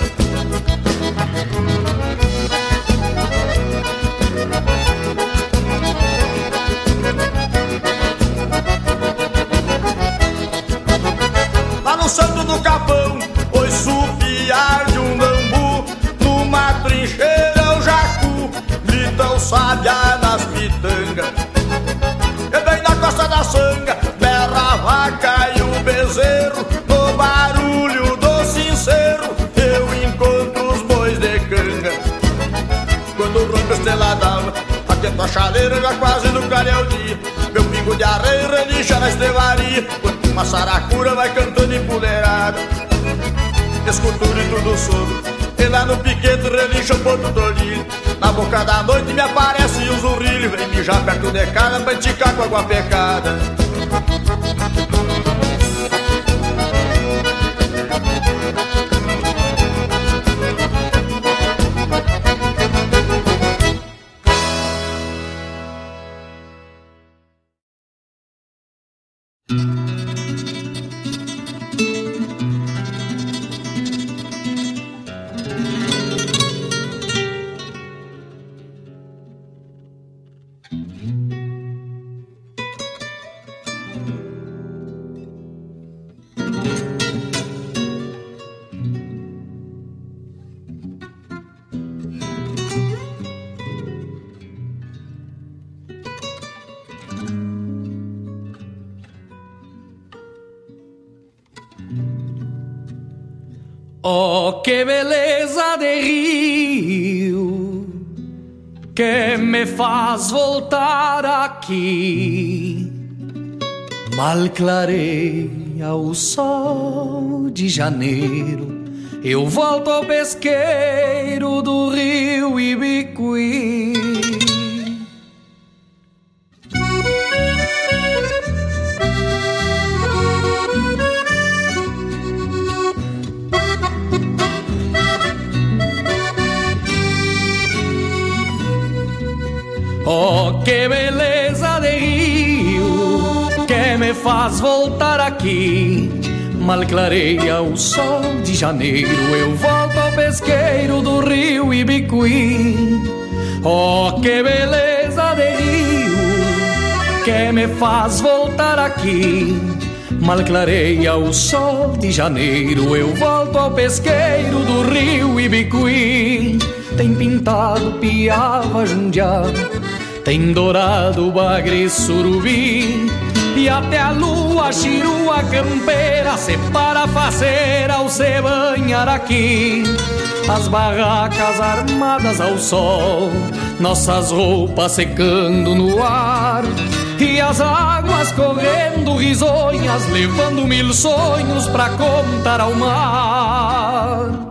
chaleira já quase no clareio dia Meu pingo de arreio relincha na estrevaria Quando uma saracura vai cantando empoleirada Escuto o grito do sogro E lá no piquete relincha o ponto do Na boca da noite me aparece o zurrilho. Vem mijar perto de casa pra esticar com água pecada Oh, que beleza de rio que me faz voltar aqui. Mal clareia o sol de janeiro. Eu volto ao pesqueiro do rio Ibicuí. Oh, que beleza de rio que me faz voltar aqui. Mal clareia o sol de janeiro, eu volto ao pesqueiro do rio Ibicuí. Oh, que beleza de rio que me faz voltar aqui. Mal clareia o sol de janeiro, eu volto ao pesqueiro do rio Ibicuí. Tem pintado piava jundiá Tem dourado, bagre, surubi E até a lua, chirua campeira Se para fazer ao se banhar aqui As barracas armadas ao sol Nossas roupas secando no ar e as águas correndo risonhas, levando mil sonhos pra contar ao mar.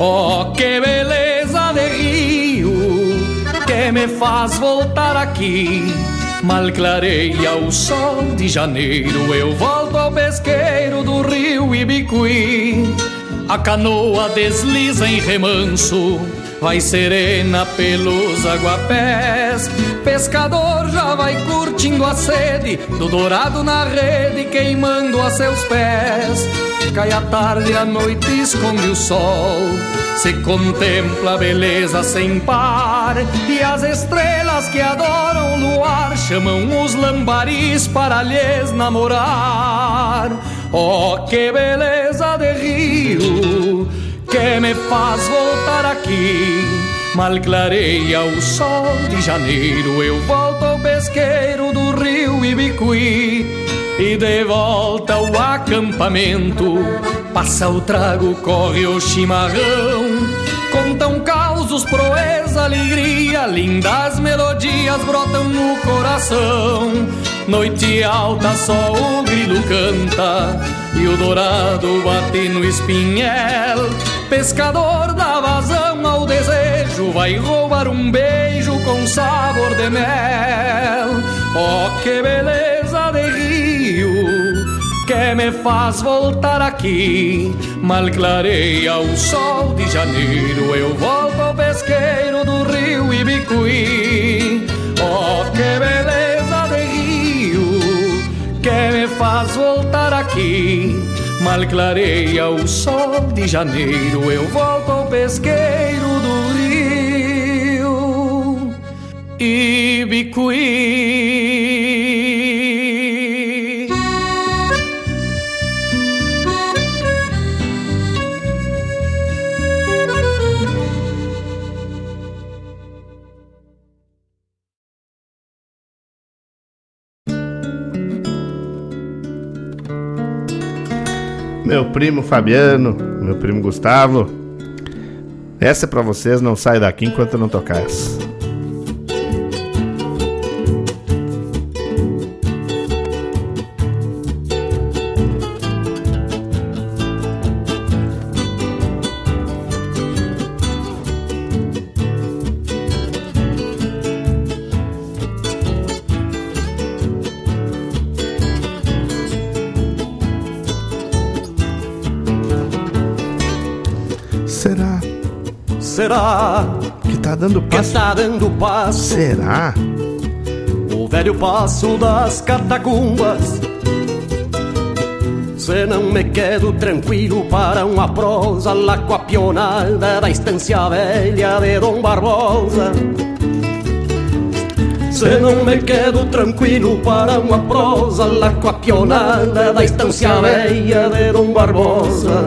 Oh, que beleza de rio que me faz voltar aqui. Mal clareia o sol de janeiro, eu volto ao pesqueiro do rio Ibicuí. A canoa desliza em remanso, vai serena pelos aguapés. Pescador já vai curtindo a sede do dourado na rede, queimando a seus pés. Cai a tarde, a noite esconde o sol. Se contempla a beleza sem par E as estrelas que adoram o luar Chamam os lambaris para lhes namorar Oh, que beleza de rio Que me faz voltar aqui. Mal clareia o sol de janeiro Eu volto ao pesqueiro do rio Ibicuí. E de volta ao acampamento Passa o trago, corre o chimarrão. Contam causos, proeza, alegria Lindas melodias brotam no coração. Noite alta, só o grilo canta E o dourado bate no espinhel Pescador dá vazão ao desejo Vai roubar um beijo com sabor de mel Oh, que beleza de rio que me faz voltar aqui. Mal clareia o sol de janeiro, eu volto ao pesqueiro do rio Ibicuí. Oh, que beleza de rio, que me faz voltar aqui. Mal clareia o sol de janeiro, eu volto ao pesqueiro do rio Ibicuí. Meu primo Fabiano, meu primo Gustavo. Essa é pra vocês, não sai daqui enquanto eu não tocar essa. Será que tá dando que passo? tá dando passo? Será? O velho passo das catacumbas. Se não me quedo tranquilo para uma prosa lá com a pionada da estância velha de Dom Barbosa. Se não me quedo tranquilo para uma prosa lá com a pionada da estância velha de Dom Barbosa.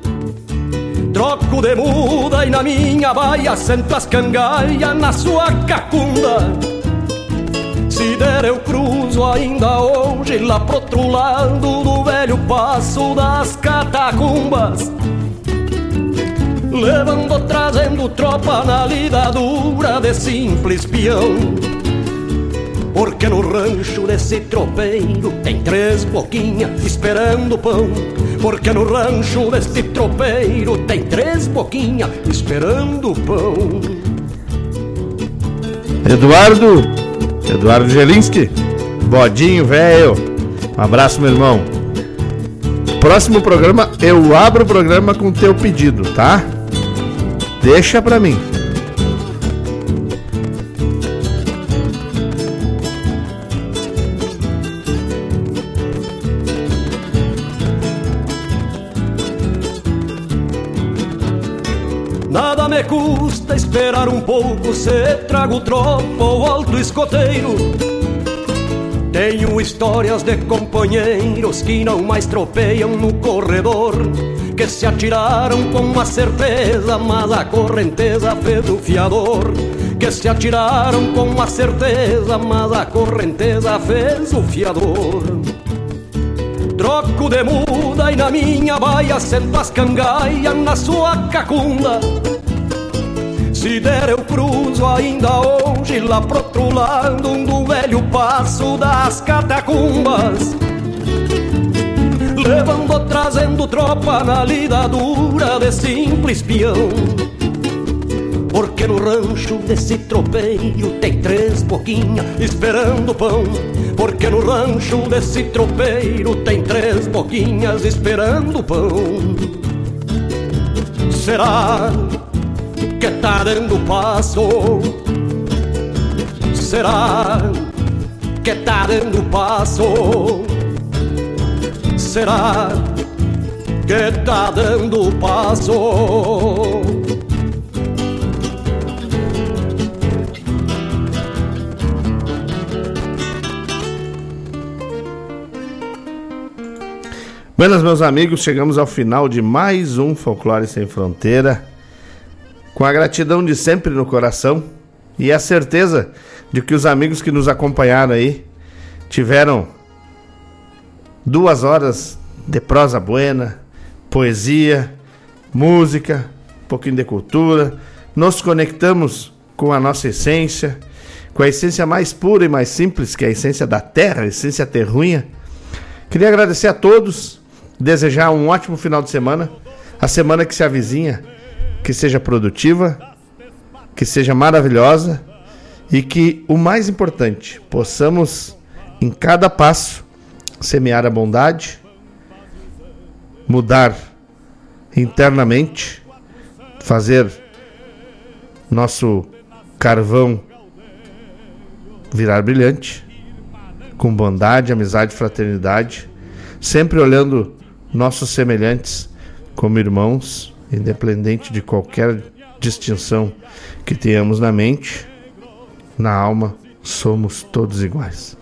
Troco de muda e na minha baia sento as cangalhas na sua cacunda. Se der eu cruzo ainda hoje lá pro outro lado do velho passo das catacumbas Levando, trazendo tropa na lida dura de simples peão Porque no rancho desse tropeiro tem três boquinhas esperando pão Porque no rancho desse tropeiro tem três boquinhas esperando pão Eduardo Eduardo Gelinski, Bodinho, velho. Um abraço, meu irmão. Próximo programa, eu abro o programa com teu pedido, tá? Deixa pra mim. Pouco se trago tropa ou alto escoteiro. Tenho histórias de companheiros que não mais tropeiam no corredor, que se atiraram com uma certeza, mas a correnteza fez o fiador. Que se atiraram com uma certeza, mas a correnteza fez o fiador. Troco de muda e na minha baia sento as cangaias na sua cacunda. Se der eu cruzo ainda hoje lá pro outro lado do velho passo das catacumbas. Levando, trazendo tropa na lida dura de simples peão. Porque no rancho desse tropeiro tem três boquinhas esperando pão. Porque no rancho desse tropeiro tem três boquinhas esperando pão. Será que tá dando passo? Será que tá dando passo? Será que tá dando passo? Buenas, meus amigos, chegamos ao final de mais um Folclore Sem Fronteira. Com a gratidão de sempre no coração e a certeza de que os amigos que nos acompanharam aí tiveram duas horas de prosa buena, poesia, música, um pouquinho de cultura. Nos conectamos com a nossa essência, com a essência mais pura e mais simples, que é a essência da terra, a essência terruinha. Queria agradecer a todos, desejar um ótimo final de semana, a semana que se avizinha, que seja produtiva, que seja maravilhosa e que o mais importante, possamos em cada passo semear a bondade, mudar internamente, fazer nosso carvão virar brilhante, com bondade, amizade, fraternidade, sempre olhando nossos semelhantes como irmãos, independente de qualquer distinção que tenhamos na mente, na alma, somos todos iguais.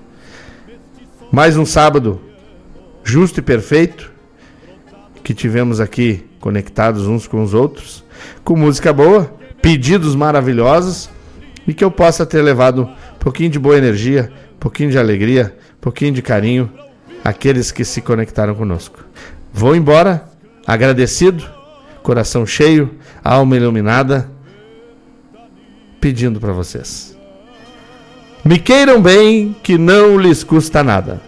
Mais um sábado justo e perfeito que tivemos aqui conectados uns com os outros, com música boa, pedidos maravilhosos e que eu possa ter levado um pouquinho de boa energia, um pouquinho de alegria, um pouquinho de carinho àqueles que se conectaram conosco. Vou embora, agradecido, coração cheio, alma iluminada, pedindo para vocês. Me queiram bem, que não lhes custa nada.